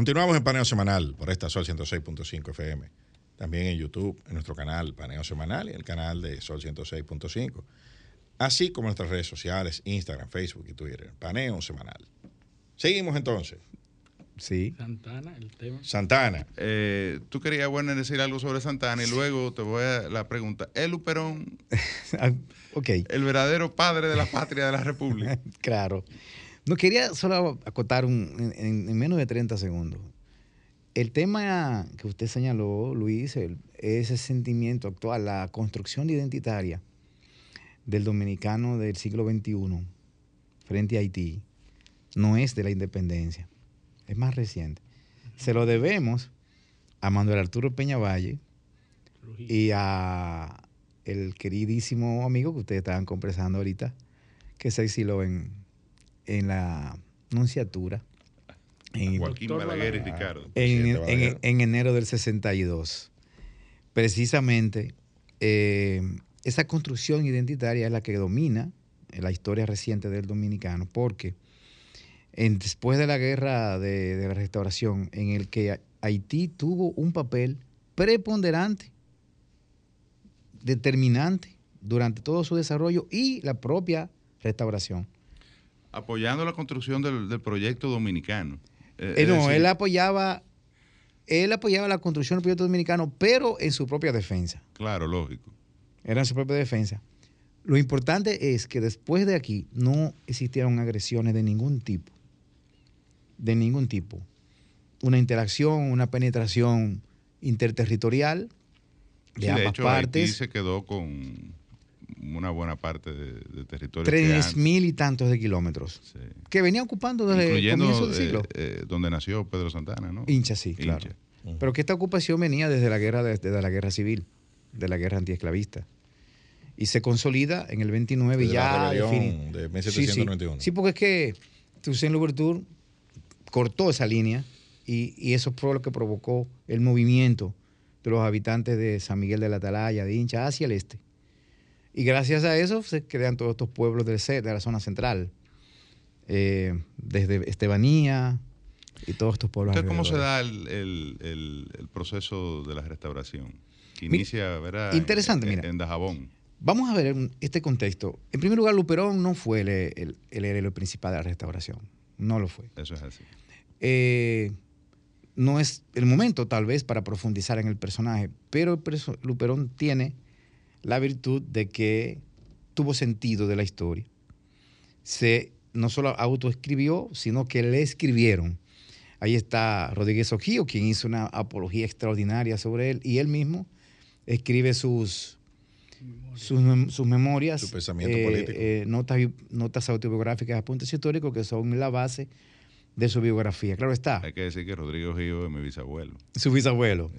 Continuamos en Paneo Semanal por esta Sol 106.5 FM. También en YouTube, en nuestro canal Paneo Semanal y el canal de Sol 106.5. Así como en nuestras redes sociales, Instagram, Facebook y Twitter. Paneo Semanal. Seguimos entonces. Sí. Santana, el tema. Santana. Eh, tú querías, bueno, decir algo sobre Santana y luego te voy a la pregunta. ¿El Luperón, Ah, ok. el verdadero padre de la patria de la República? Claro. No quería solo acotar un- en, en- en menos de 30 segundos. El tema que usted señaló, Luis, el- ese sentimiento actual, la construcción identitaria del dominicano del siglo XXI frente a Haití, no es de la independencia, es más reciente. Se lo debemos a Manuel Arturo Peña Valle y a el queridísimo amigo que ustedes estaban conversando ahorita, que se exiló en, en la nunciatura. En, Joaquín Balaguer y Ricardo. en, enero del 62. Precisamente, eh, esa construcción identitaria es la que domina la historia reciente del dominicano, porque en- después de la guerra de, de la restauración, en el que Haití tuvo un papel preponderante, determinante durante todo su desarrollo y la propia restauración. Apoyando la construcción del, del proyecto dominicano. Eh, Eh, no, decir, él apoyaba, él apoyaba la construcción del proyecto dominicano, pero en su propia defensa. Claro, lógico. Era en su propia defensa. Lo importante es que después de aquí no existieron agresiones de ningún tipo. De ningún tipo. Una interacción, una penetración interterritorial de Sí, de ambas hecho, Haití partes. se quedó con una buena parte de, de territorio. Tres mil y tantos de kilómetros. sí. Que venía ocupando desde el comienzo del eh, siglo. eh, donde nació Pedro Santana, ¿no? Hincha, sí, claro. Pero que esta ocupación venía desde la guerra, desde la guerra civil, de la guerra antiesclavista. Y se consolida en el 29 y Desde la ya rebelión defini- de Sí, sí. 1791. Sí, porque es que Toussaint Louverture cortó esa línea y, y eso fue lo que provocó el movimiento de los habitantes de San Miguel de la Atalaya, de Hincha, hacia el este. Y gracias a eso se crean todos estos pueblos del de la zona central. Eh, desde Estebanía y todos estos pueblos. Entonces, ¿cómo se da el, el- el- el proceso de la restauración? Inicia, ¿verdad? interesante, en, mira. En Dajabón. Vamos a ver este contexto. En primer lugar, Luperón no fue el, el, el héroe principal de la restauración. No lo fue. Eso es así. Eh, no es el momento, tal vez, para profundizar en el personaje, pero Luperón tiene la virtud de que tuvo sentido de la historia. Se no solo autoescribió, sino que le escribieron. Ahí está Rodríguez Ojío, quien hizo una apología extraordinaria sobre él, y él mismo escribe sus, sus, mem- sus memorias, Su pensamiento eh, político. eh, notas, notas autobiográficas, apuntes históricos, que son la base de su biografía. Claro está, Hay que decir que Rodrigo Gío es mi bisabuelo. su bisabuelo.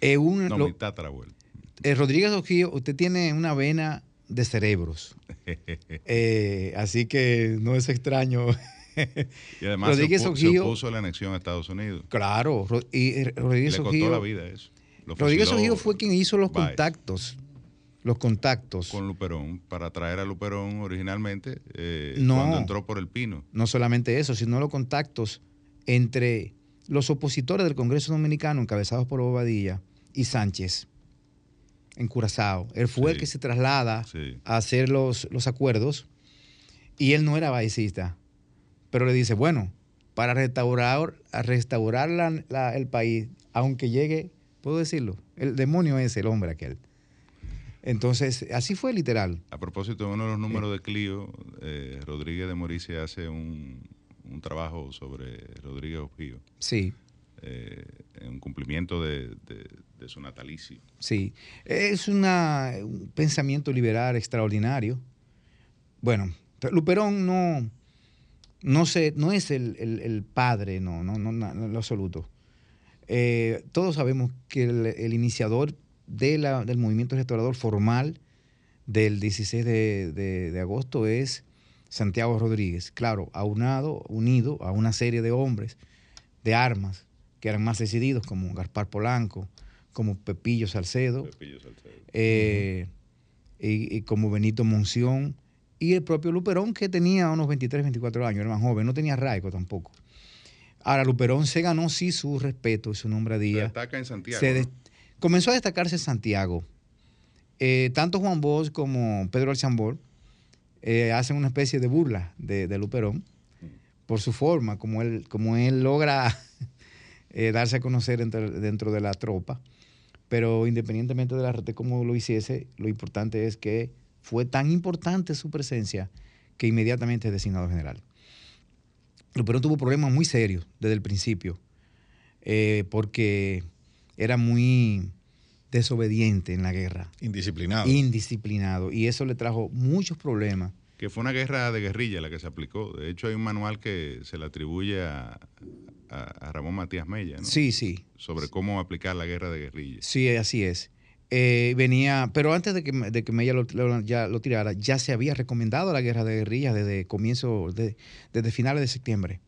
Eh, un- No, lo- mi tatarabuelo. Eh, Rodríguez Ojío, usted tiene una vena de cerebros. Eh, así que no es extraño. y además se, Rodríguez se Ojío- opuso a la anexión a Estados Unidos. Claro, Ro- y eh, Y Rodríguez le costó la vida eso. Lo Rodríguez fusiló Ojío fue quien hizo los contactos. Los contactos. Con Luperón, para traer a Luperón originalmente eh, No. cuando entró por el Pino. No solamente eso, sino los contactos entre los opositores del Congreso Dominicano, encabezados por Bobadilla, y Sánchez, en Curazao. Él fue el que se traslada Sí. a hacer los, los acuerdos y él no era baicista, pero le dice, bueno, para restaurar, a restaurar la- la- el país, aunque llegue, puedo decirlo, el demonio es el hombre aquel. Entonces, así fue literal. A propósito, uno de los números de Clio, eh, Rodríguez de Morice hace un, un trabajo sobre Rodríguez Ojío. Sí. Eh, en cumplimiento de, su natalicio. Sí, es un pensamiento liberal extraordinario. Bueno, Luperón no, no, no es el, padre, no, no, no, en lo absoluto. Eh, todos sabemos que el, iniciador del movimiento restaurador formal del 16 de, de, agosto es Santiago Rodríguez, claro, aunado, unido a una serie de hombres de armas que eran más decididos, como Gaspar Polanco, como Pepillo Salcedo, eh, y, como Benito Monción, y el propio Luperón, que tenía unos 23, 24 años, era más joven, no tenía raico tampoco. Ahora, Luperón se ganó sí su respeto y su nombre a día. Se destaca en Santiago. Comenzó a destacarse en Santiago. Eh, tanto Juan Bosch como Pedro Alchambor eh, hacen una especie de burla de, Luperón por su forma, como él, como él logra eh, darse a conocer dentro, de la tropa. Pero independientemente de la red como lo hiciese, lo importante es que fue tan importante su presencia que inmediatamente es designado general. Pero tuvo problemas muy serios desde el principio, eh, porque era muy desobediente en la guerra. Indisciplinado. Indisciplinado. Y eso le trajo muchos problemas. Que fue una guerra de guerrilla la que se aplicó. De hecho, hay un manual que se le atribuye a, a, Ramón Matías Mella, ¿no? Sí, sí. Sobre cómo aplicar la guerra de guerrilla. Sí, así es. Eh, venía, pero antes de que, de que Mella lo, ya lo tirara, ya se había recomendado la guerra de guerrilla desde comienzo, de, desde finales de septiembre,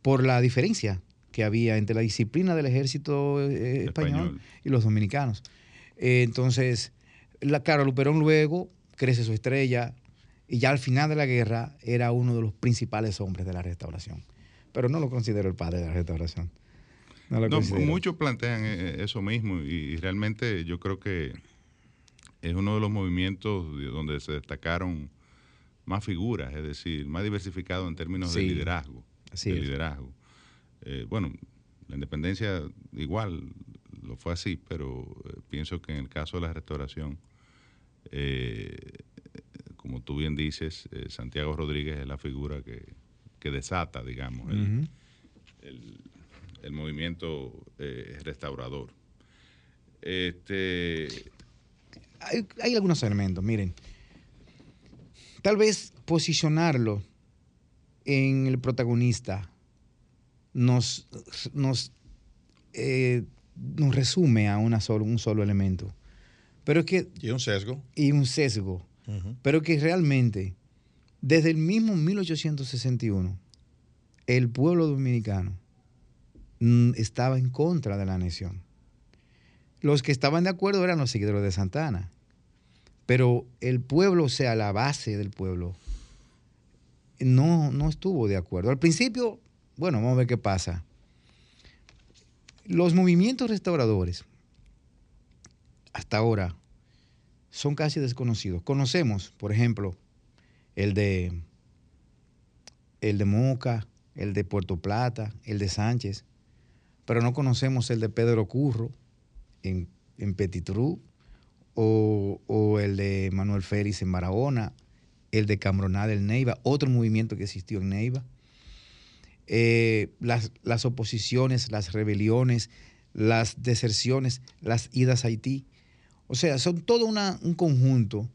por la diferencia que había entre la disciplina del ejército eh, español, y los dominicanos. Eh, entonces, la, claro, Luperón luego crece su estrella y ya al final de la guerra era uno de los principales hombres de la restauración pero no lo considero el padre de la restauración. No, muchos plantean eh, eso mismo y, realmente yo creo que es uno de los movimientos donde se destacaron más figuras, es decir, más diversificado en términos de liderazgo. Así de liderazgo. Eh, bueno, la independencia igual lo fue así, pero eh, pienso que en el caso de la restauración, como tú bien dices, Santiago Rodríguez es la figura que, que desata, digamos, el, movimiento eh, restaurador. Este... Hay, algunos elementos, miren. Tal vez posicionarlo en el protagonista nos, nos, eh, nos resume a una solo, un solo elemento. Pero es que, y un sesgo. Y un sesgo. Pero que realmente desde el mismo 1861, el pueblo dominicano mm, estaba en contra de la anexión. Los que estaban de acuerdo eran los seguidores de Santana, pero el pueblo, o sea, la base del pueblo, no, no estuvo de acuerdo. Al principio, bueno, vamos a ver qué pasa. Los movimientos restauradores, hasta ahora, son casi desconocidos. Conocemos, por ejemplo, el de, el de Moca, el de Puerto Plata, el de Sánchez, pero no conocemos el de Pedro Curro en, en Petitru, o, o, el de Manuel Félix en Barahona, el de Cambronal en Neiva, otro movimiento que existió en Neiva. Eh, las, las, oposiciones, las rebeliones, las deserciones, las idas a Haití. O sea, son todo un conjunto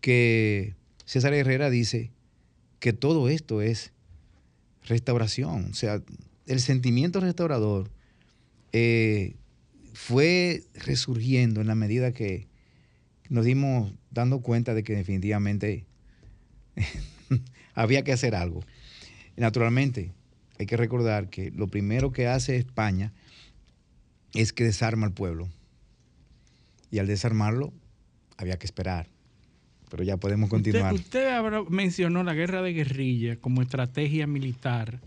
que César Herrera dice que todo esto es restauración. O sea, el sentimiento restaurador eh, fue resurgiendo en la medida que nos dimos dando cuenta de que definitivamente había que hacer algo. Naturalmente, hay que recordar que lo primero que hace España es que desarma al pueblo. Y al desarmarlo, había que esperar pero ya podemos continuar. Usted, mencionó la guerra de guerrilla como estrategia militar,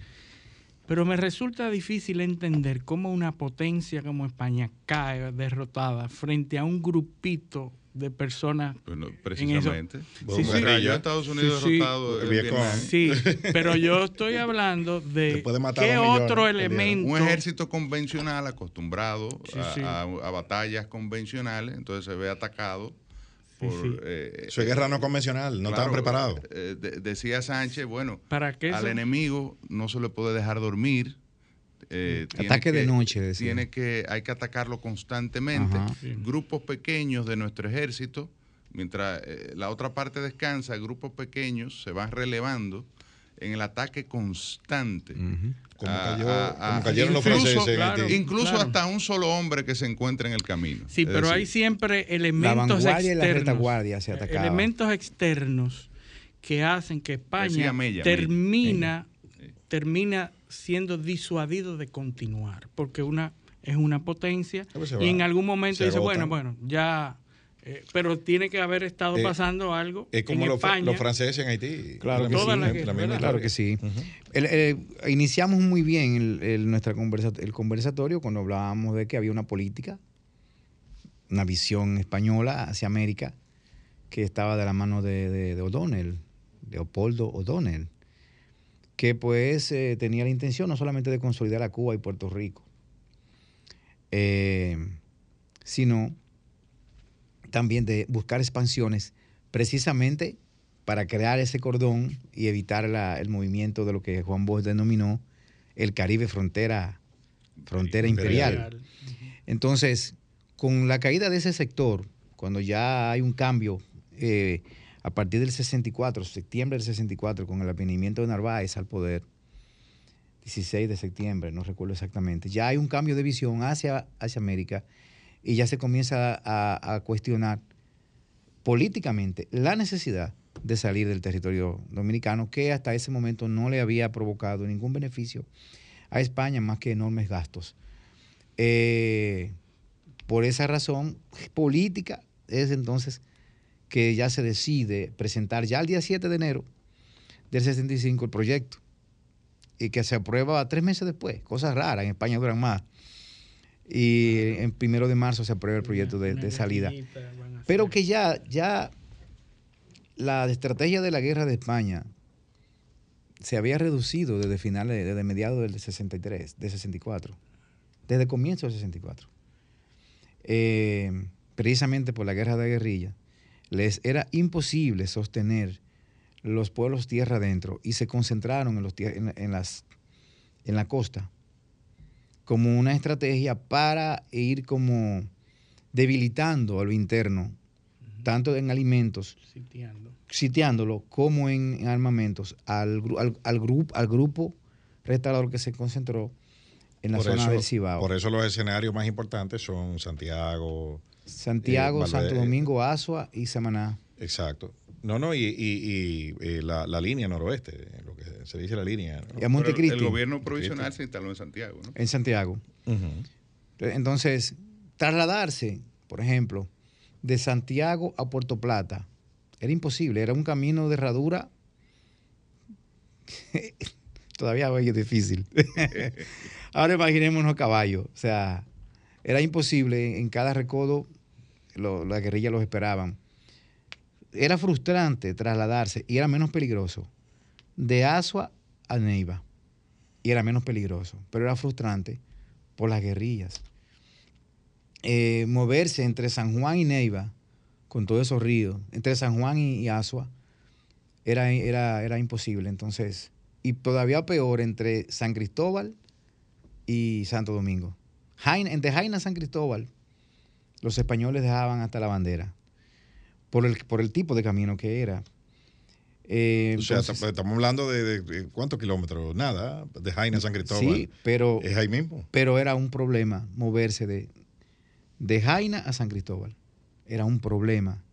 pero me resulta difícil entender cómo una potencia como España cae derrotada frente a un grupito de personas. Bueno, precisamente. Sí, sí, Estados Unidos derrotado. Sí, pero yo estoy hablando de qué otro elemento. Un ejército convencional acostumbrado a, batallas convencionales, entonces se ve atacado por, eh, es guerra no convencional, no estaban preparados. Eh, decía Sánchez, bueno, al enemigo no se le puede dejar dormir, Eh, Ataque de noche. Tiene que, hay que atacarlo constantemente. Grupos pequeños de nuestro ejército, mientras eh, la otra parte descansa, grupos pequeños se van relevando en el ataque constante. Como, cayeron los franceses Incluso hasta un solo hombre que se encuentra en el camino. Sí, pero hay siempre elementos externos. elementos externos que hacen que España termina, termina siendo disuadido de continuar, porque una es una potencia y en algún momento dice, bueno, bueno, ya eh, pero tiene que haber estado eh, pasando algo. Es como los, franceses en Haití. Claro, que sí, claro que sí. iniciamos muy bien el, nuestra el conversatorio cuando hablábamos de que había una política, una visión española hacia América que estaba de la mano de, de, de O'Donnell, Leopoldo O'Donnell, que pues eh, tenía la intención no solamente de consolidar a Cuba y Puerto Rico, sino también de buscar expansiones precisamente para crear ese cordón y evitar el movimiento de lo que Juan Bosch denominó el Caribe frontera, frontera imperial. Entonces, con la caída de ese sector, cuando ya hay un cambio eh, a partir del 64, septiembre del 64, con el advenimiento de Narváez al poder, 16 de septiembre, no recuerdo exactamente, ya hay un cambio de visión hacia, hacia América y ya se comienza a, cuestionar políticamente la necesidad de salir del territorio dominicano, que hasta ese momento no le había provocado ningún beneficio a España más que enormes gastos. Eh, por esa razón política es entonces que ya se decide presentar ya el día 7 de enero del 65 el proyecto y que se aprueba tres meses después, cosas raras, en España duran más y en primero de marzo se aprueba el proyecto de, salida. Pero que ya, ya la estrategia de la guerra de España se había reducido desde finales, desde mediados del 63, de 64, desde comienzo del 64. Eh, precisamente por la guerra de guerrilla, les era imposible sostener los pueblos tierra adentro y se concentraron en, los, en, las, en la costa como una estrategia para ir como debilitando a lo interno, tanto en alimentos, sitiándolo, como en, armamentos, al, al, grupo, al grupo restaurador que se concentró en la zona del Cibao. Por eso los escenarios más importantes son Santiago. Santiago, eh, Santo Domingo, Asua y Samaná. Exacto. No, no, y, eh, la, línea noroeste, lo que se dice la línea. Y a Montecristi. El gobierno provisional se instaló en Santiago, ¿no? En Santiago. Entonces, trasladarse, por ejemplo, de Santiago a Puerto Plata, era imposible, era un camino de herradura. Todavía hoy es difícil. Ahora imaginémonos caballos. O sea, era imposible, en cada recodo la guerrilla los esperaban era frustrante trasladarse y era menos peligroso de Asua a Neiva. Y era menos peligroso, pero era frustrante por las guerrillas. Eh, moverse entre San Juan y Neiva, con todos esos ríos, entre San Juan y, Asua, era, era, era imposible. Entonces, y todavía peor entre San Cristóbal y Santo Domingo. entre Jaina y San Cristóbal, los españoles dejaban hasta la bandera por el, por el tipo de camino que era. Eh, o sea, estamos hablando de, cuántos kilómetros, nada, de Jaina a San Cristóbal. Sí, pero, es ahí mismo. Pero era un problema moverse de, de Jaina a San Cristóbal. Era un problema.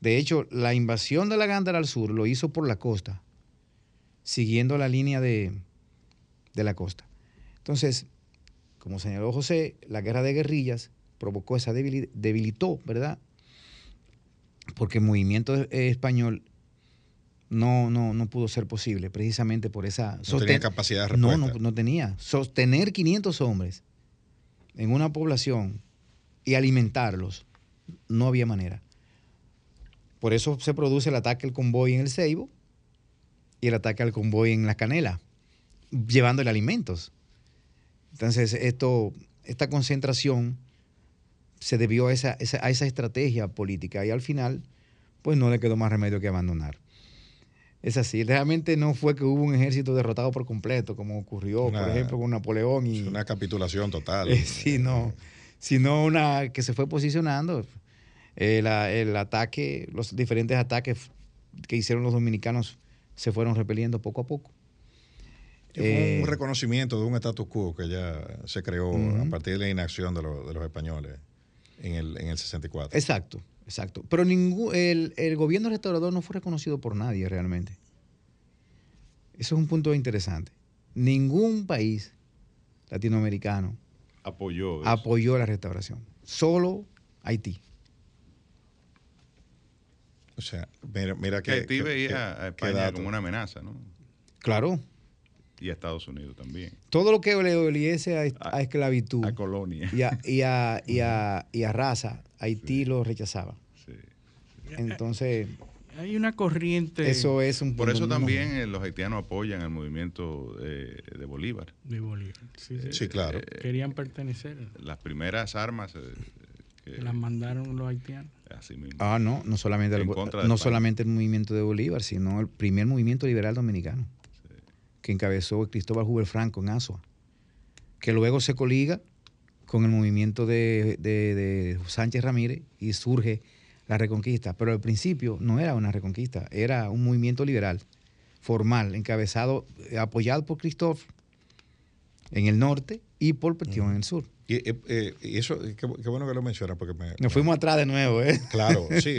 De hecho, la invasión de la Gándara al sur lo hizo por la costa, siguiendo la línea de, de la costa. Entonces, como señaló José, la guerra de guerrillas provocó esa debilidad, debilitó, ¿verdad? porque el movimiento eh, español no, no, no pudo ser posible, precisamente por esa... No tenía capacidad de respuesta. No, no, tenía. Sostener 500 hombres en una población y alimentarlos, no había manera. Por eso se produce el ataque al convoy en el Ceibo y el ataque al convoy en la Canela, llevándole alimentos. Entonces, esto, esta concentración se debió a esa, estrategia política y al final, pues no le quedó más remedio que abandonar. Es así. Realmente no fue que hubo un ejército derrotado por completo, como ocurrió, por ejemplo, con Napoleón. Y, una capitulación total. Eh, sí, no. Sino una que se fue posicionando. el ataque, los diferentes ataques que hicieron los dominicanos se fueron repeliendo poco a poco. Fue un eh, reconocimiento de un status quo que ya se creó a partir de la inacción de, los españoles en el, en el 64. Exacto, exacto. Pero ningún, el, el, gobierno restaurador no fue reconocido por nadie realmente. Eso es un punto interesante. Ningún país latinoamericano apoyó, apoyó la restauración. Solo Haití. O sea, mira, que. Haití veía a España como una amenaza, ¿no? Claro. Y a Estados Unidos también. Todo lo que le oliese a, esclavitud. A colonia. Y a, y a, y a, y a raza, Haití lo rechazaba. Sí. Entonces. Hay una corriente. Eso es un Por eso también eh, los haitianos apoyan el movimiento de Bolívar. De Bolívar. Sí, sí. claro. Eh, Querían pertenecer. Las primeras armas. Eh, que las mandaron los haitianos. Así mismo. Ah, no, no solamente, el, no solamente el movimiento de Bolívar, sino el primer movimiento liberal dominicano que encabezó Cristóbal Huber Franco en Asua, que luego se coliga con el movimiento de, Sánchez Ramírez y surge la reconquista. Pero al principio no era una reconquista, era un movimiento liberal, formal, encabezado, eh, apoyado por Cristóbal en el norte y por Petión en el sur. Y, eh, eh, eso, qué, bueno que lo mencionas porque me, Nos fuimos atrás de nuevo, ¿eh? Claro, sí.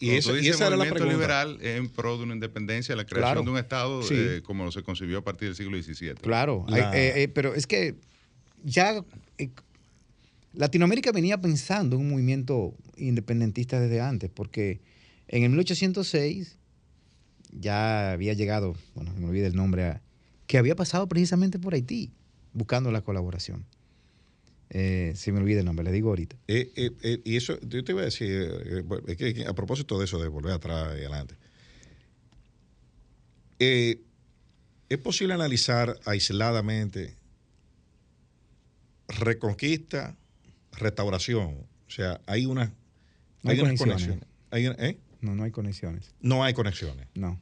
y, eso, y esa era la pregunta. liberal en pro de una independencia, la creación de un Estado como se concibió a partir del siglo XVII. Claro, pero es que ya Latinoamérica venía pensando en un movimiento independentista desde antes, porque en el 1806 ya había llegado, bueno, me olvidé el nombre, que había pasado precisamente por Haití, buscando la colaboración. Eh, se me olvida el nombre, le digo ahorita. Eh, eh, y eso, yo te iba a decir, que a propósito de eso, de volver atrás y adelante, ¿es posible analizar aisladamente reconquista, restauración? O sea, hay una... No hay, conexiones. No, no hay conexiones. No hay conexiones. No.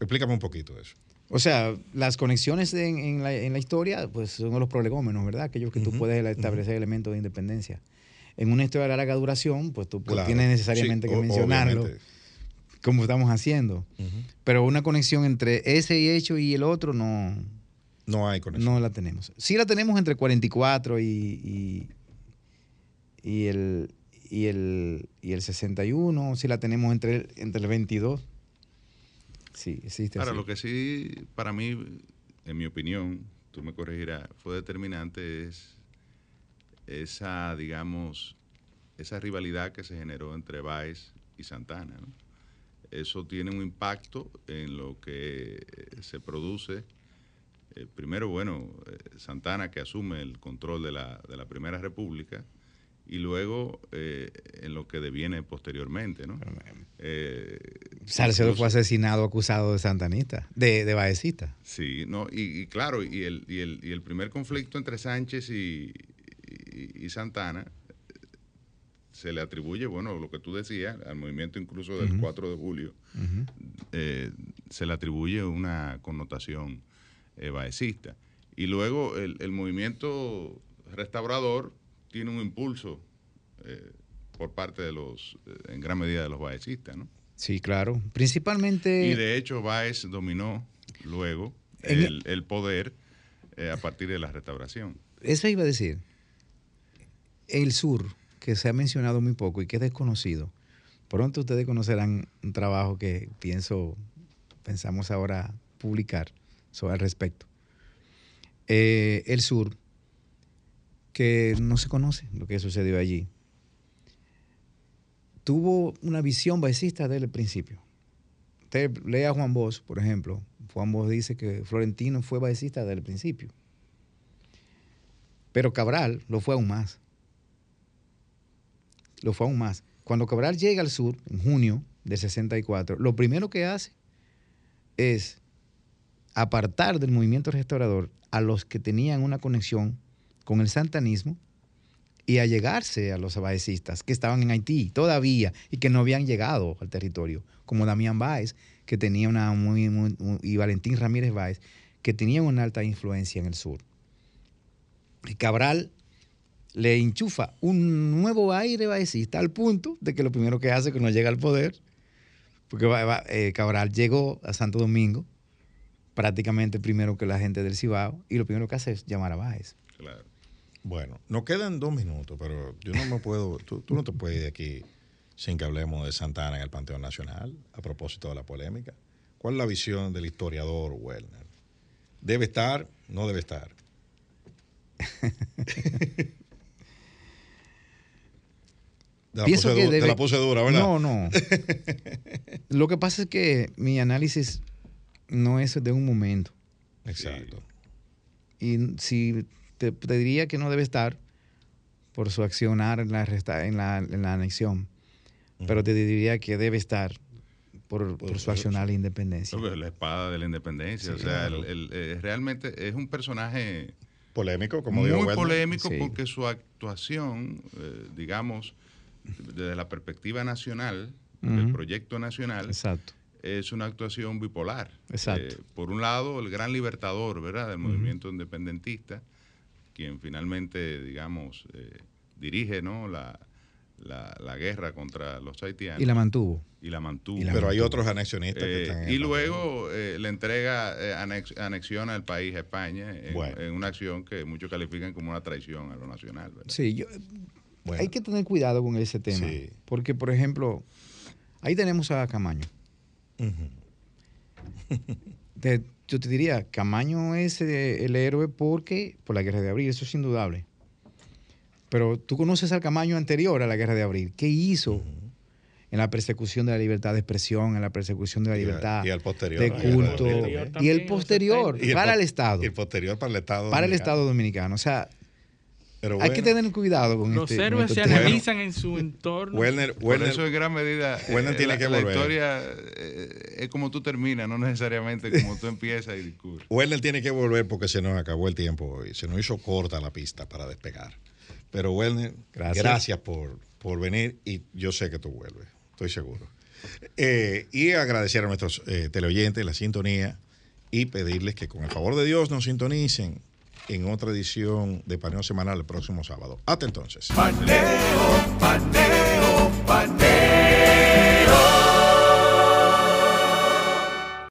explícame un poquito de eso. O sea, las conexiones en, la, historia pues son los prolegómenos, ¿verdad? Aquellos que tú puedes establecer elementos de independencia. En una historia de larga duración, pues tú pues, tienes necesariamente que mencionarlo, como estamos haciendo. Pero una conexión entre ese hecho y el otro no... No hay conexión. No la tenemos. Sí la tenemos entre 44 y, y, el, y, el, y el 61, sí la tenemos entre entre el 22 Sí, existe. Ahora, lo que sí, para mí, en mi opinión, tú me corregirás, fue determinante es esa, digamos, esa rivalidad que se generó entre Baez y Santana. Eso tiene un impacto en lo que se produce. Eh, primero, bueno, eh, Santana que asume el control de la, de la Primera República y luego eh, en lo que deviene posteriormente, ¿no? Eh, Salcedo fue asesinado acusado de santanista, de, de baecista. Sí, no, y, claro, y el, y, el, y el, primer conflicto entre Sánchez y, y, Santana se le atribuye, bueno, lo que tú decías, al movimiento incluso del 4 de julio, eh, se le atribuye una connotación eh, baecista. Y luego el, el movimiento restaurador tiene un impulso eh, por parte de los, en gran medida de los baecistas, ¿no? Sí, claro. Principalmente... Y de hecho Baez dominó luego el, poder eh, a partir de la restauración. Eso iba a decir. El sur, que se ha mencionado muy poco y que es desconocido, pronto ustedes conocerán un trabajo que pienso, pensamos ahora publicar sobre al respecto. Eh, el sur que no se conoce lo que sucedió allí. Tuvo una visión baecista desde el principio. Usted lea a Juan Bosch, por ejemplo. Juan Bosch dice que Florentino fue baecista desde el principio. Pero Cabral lo fue aún más. Lo fue aún más. Cuando Cabral llega al sur, en junio del 64, lo primero que hace es apartar del movimiento restaurador a los que tenían una conexión con el santanismo y a llegarse a los baecistas que estaban en Haití todavía y que no habían llegado al territorio, como Damián Báez, que tenía una muy, y Valentín Ramírez Báez, que tenían una alta influencia en el sur. Y Cabral le enchufa un nuevo aire baecista al punto de que lo primero que hace cuando llega al poder, porque eh, Cabral llegó a Santo Domingo prácticamente primero que la gente del Cibao y lo primero que hace es llamar a Báez. Claro. Bueno, nos quedan dos minutos, pero yo no me puedo, tú, tú no te puedes ir de aquí sin que hablemos de Santana en el Panteón Nacional, a propósito de la polémica. ¿Cuál es la visión del historiador Werner? ¿Debe estar? ¿No debe estar? Pienso que debe... Te la ¿verdad? No, no. Lo que pasa es que mi análisis no es de un momento. Exacto. Y si te, diría que no debe estar por su accionar en la, en la, en la anexión, pero te diría que debe estar por, su accionar la independencia. La espada de la independencia. o sea, eh, realmente es un personaje polémico, como muy digo. Muy polémico porque su actuación, eh, digamos, desde la perspectiva nacional, del proyecto nacional, es una actuación bipolar. Exacto. Eh, por un lado, el gran libertador, ¿verdad?, del movimiento independentista, quien finalmente, digamos, eh, dirige, ¿no?, la, la, guerra contra los haitianos. Y la mantuvo. Y la mantuvo. Pero hay otros anexionistas que están en Y luego le entrega, anexiona el país a España en, una acción que muchos califican como una traición a lo nacional. ¿verdad? Sí, yo, hay que tener cuidado con ese tema. Porque, por ejemplo, ahí tenemos a Camaño. Yo te diría, Camaño es eh, el héroe porque por la guerra de abril, eso es indudable. Pero tú conoces al Camaño anterior a la guerra de abril. ¿Qué hizo? en la persecución de la libertad de expresión, en la persecución de la libertad de culto y el posterior, para el, Estado. Y el posterior para el Estado. Para el Estado dominicano. O sea, hay que tener cuidado con Los este, héroes se analizan en su entorno. Werner, Por eso en gran medida Werner eh, tiene la, que volver. la historia eh, es como tú terminas, no necesariamente como tú empiezas y discurres. Werner tiene que volver porque se nos acabó el tiempo hoy. Se nos hizo corta la pista para despegar. Pero Werner, gracias, por, por venir y yo sé que tú vuelves, estoy seguro. Eh, y agradecer a nuestros teleoyentes la sintonía y pedirles que con el favor de Dios nos sintonicen en otra edición de Paneo Semanal el próximo sábado. Hasta entonces.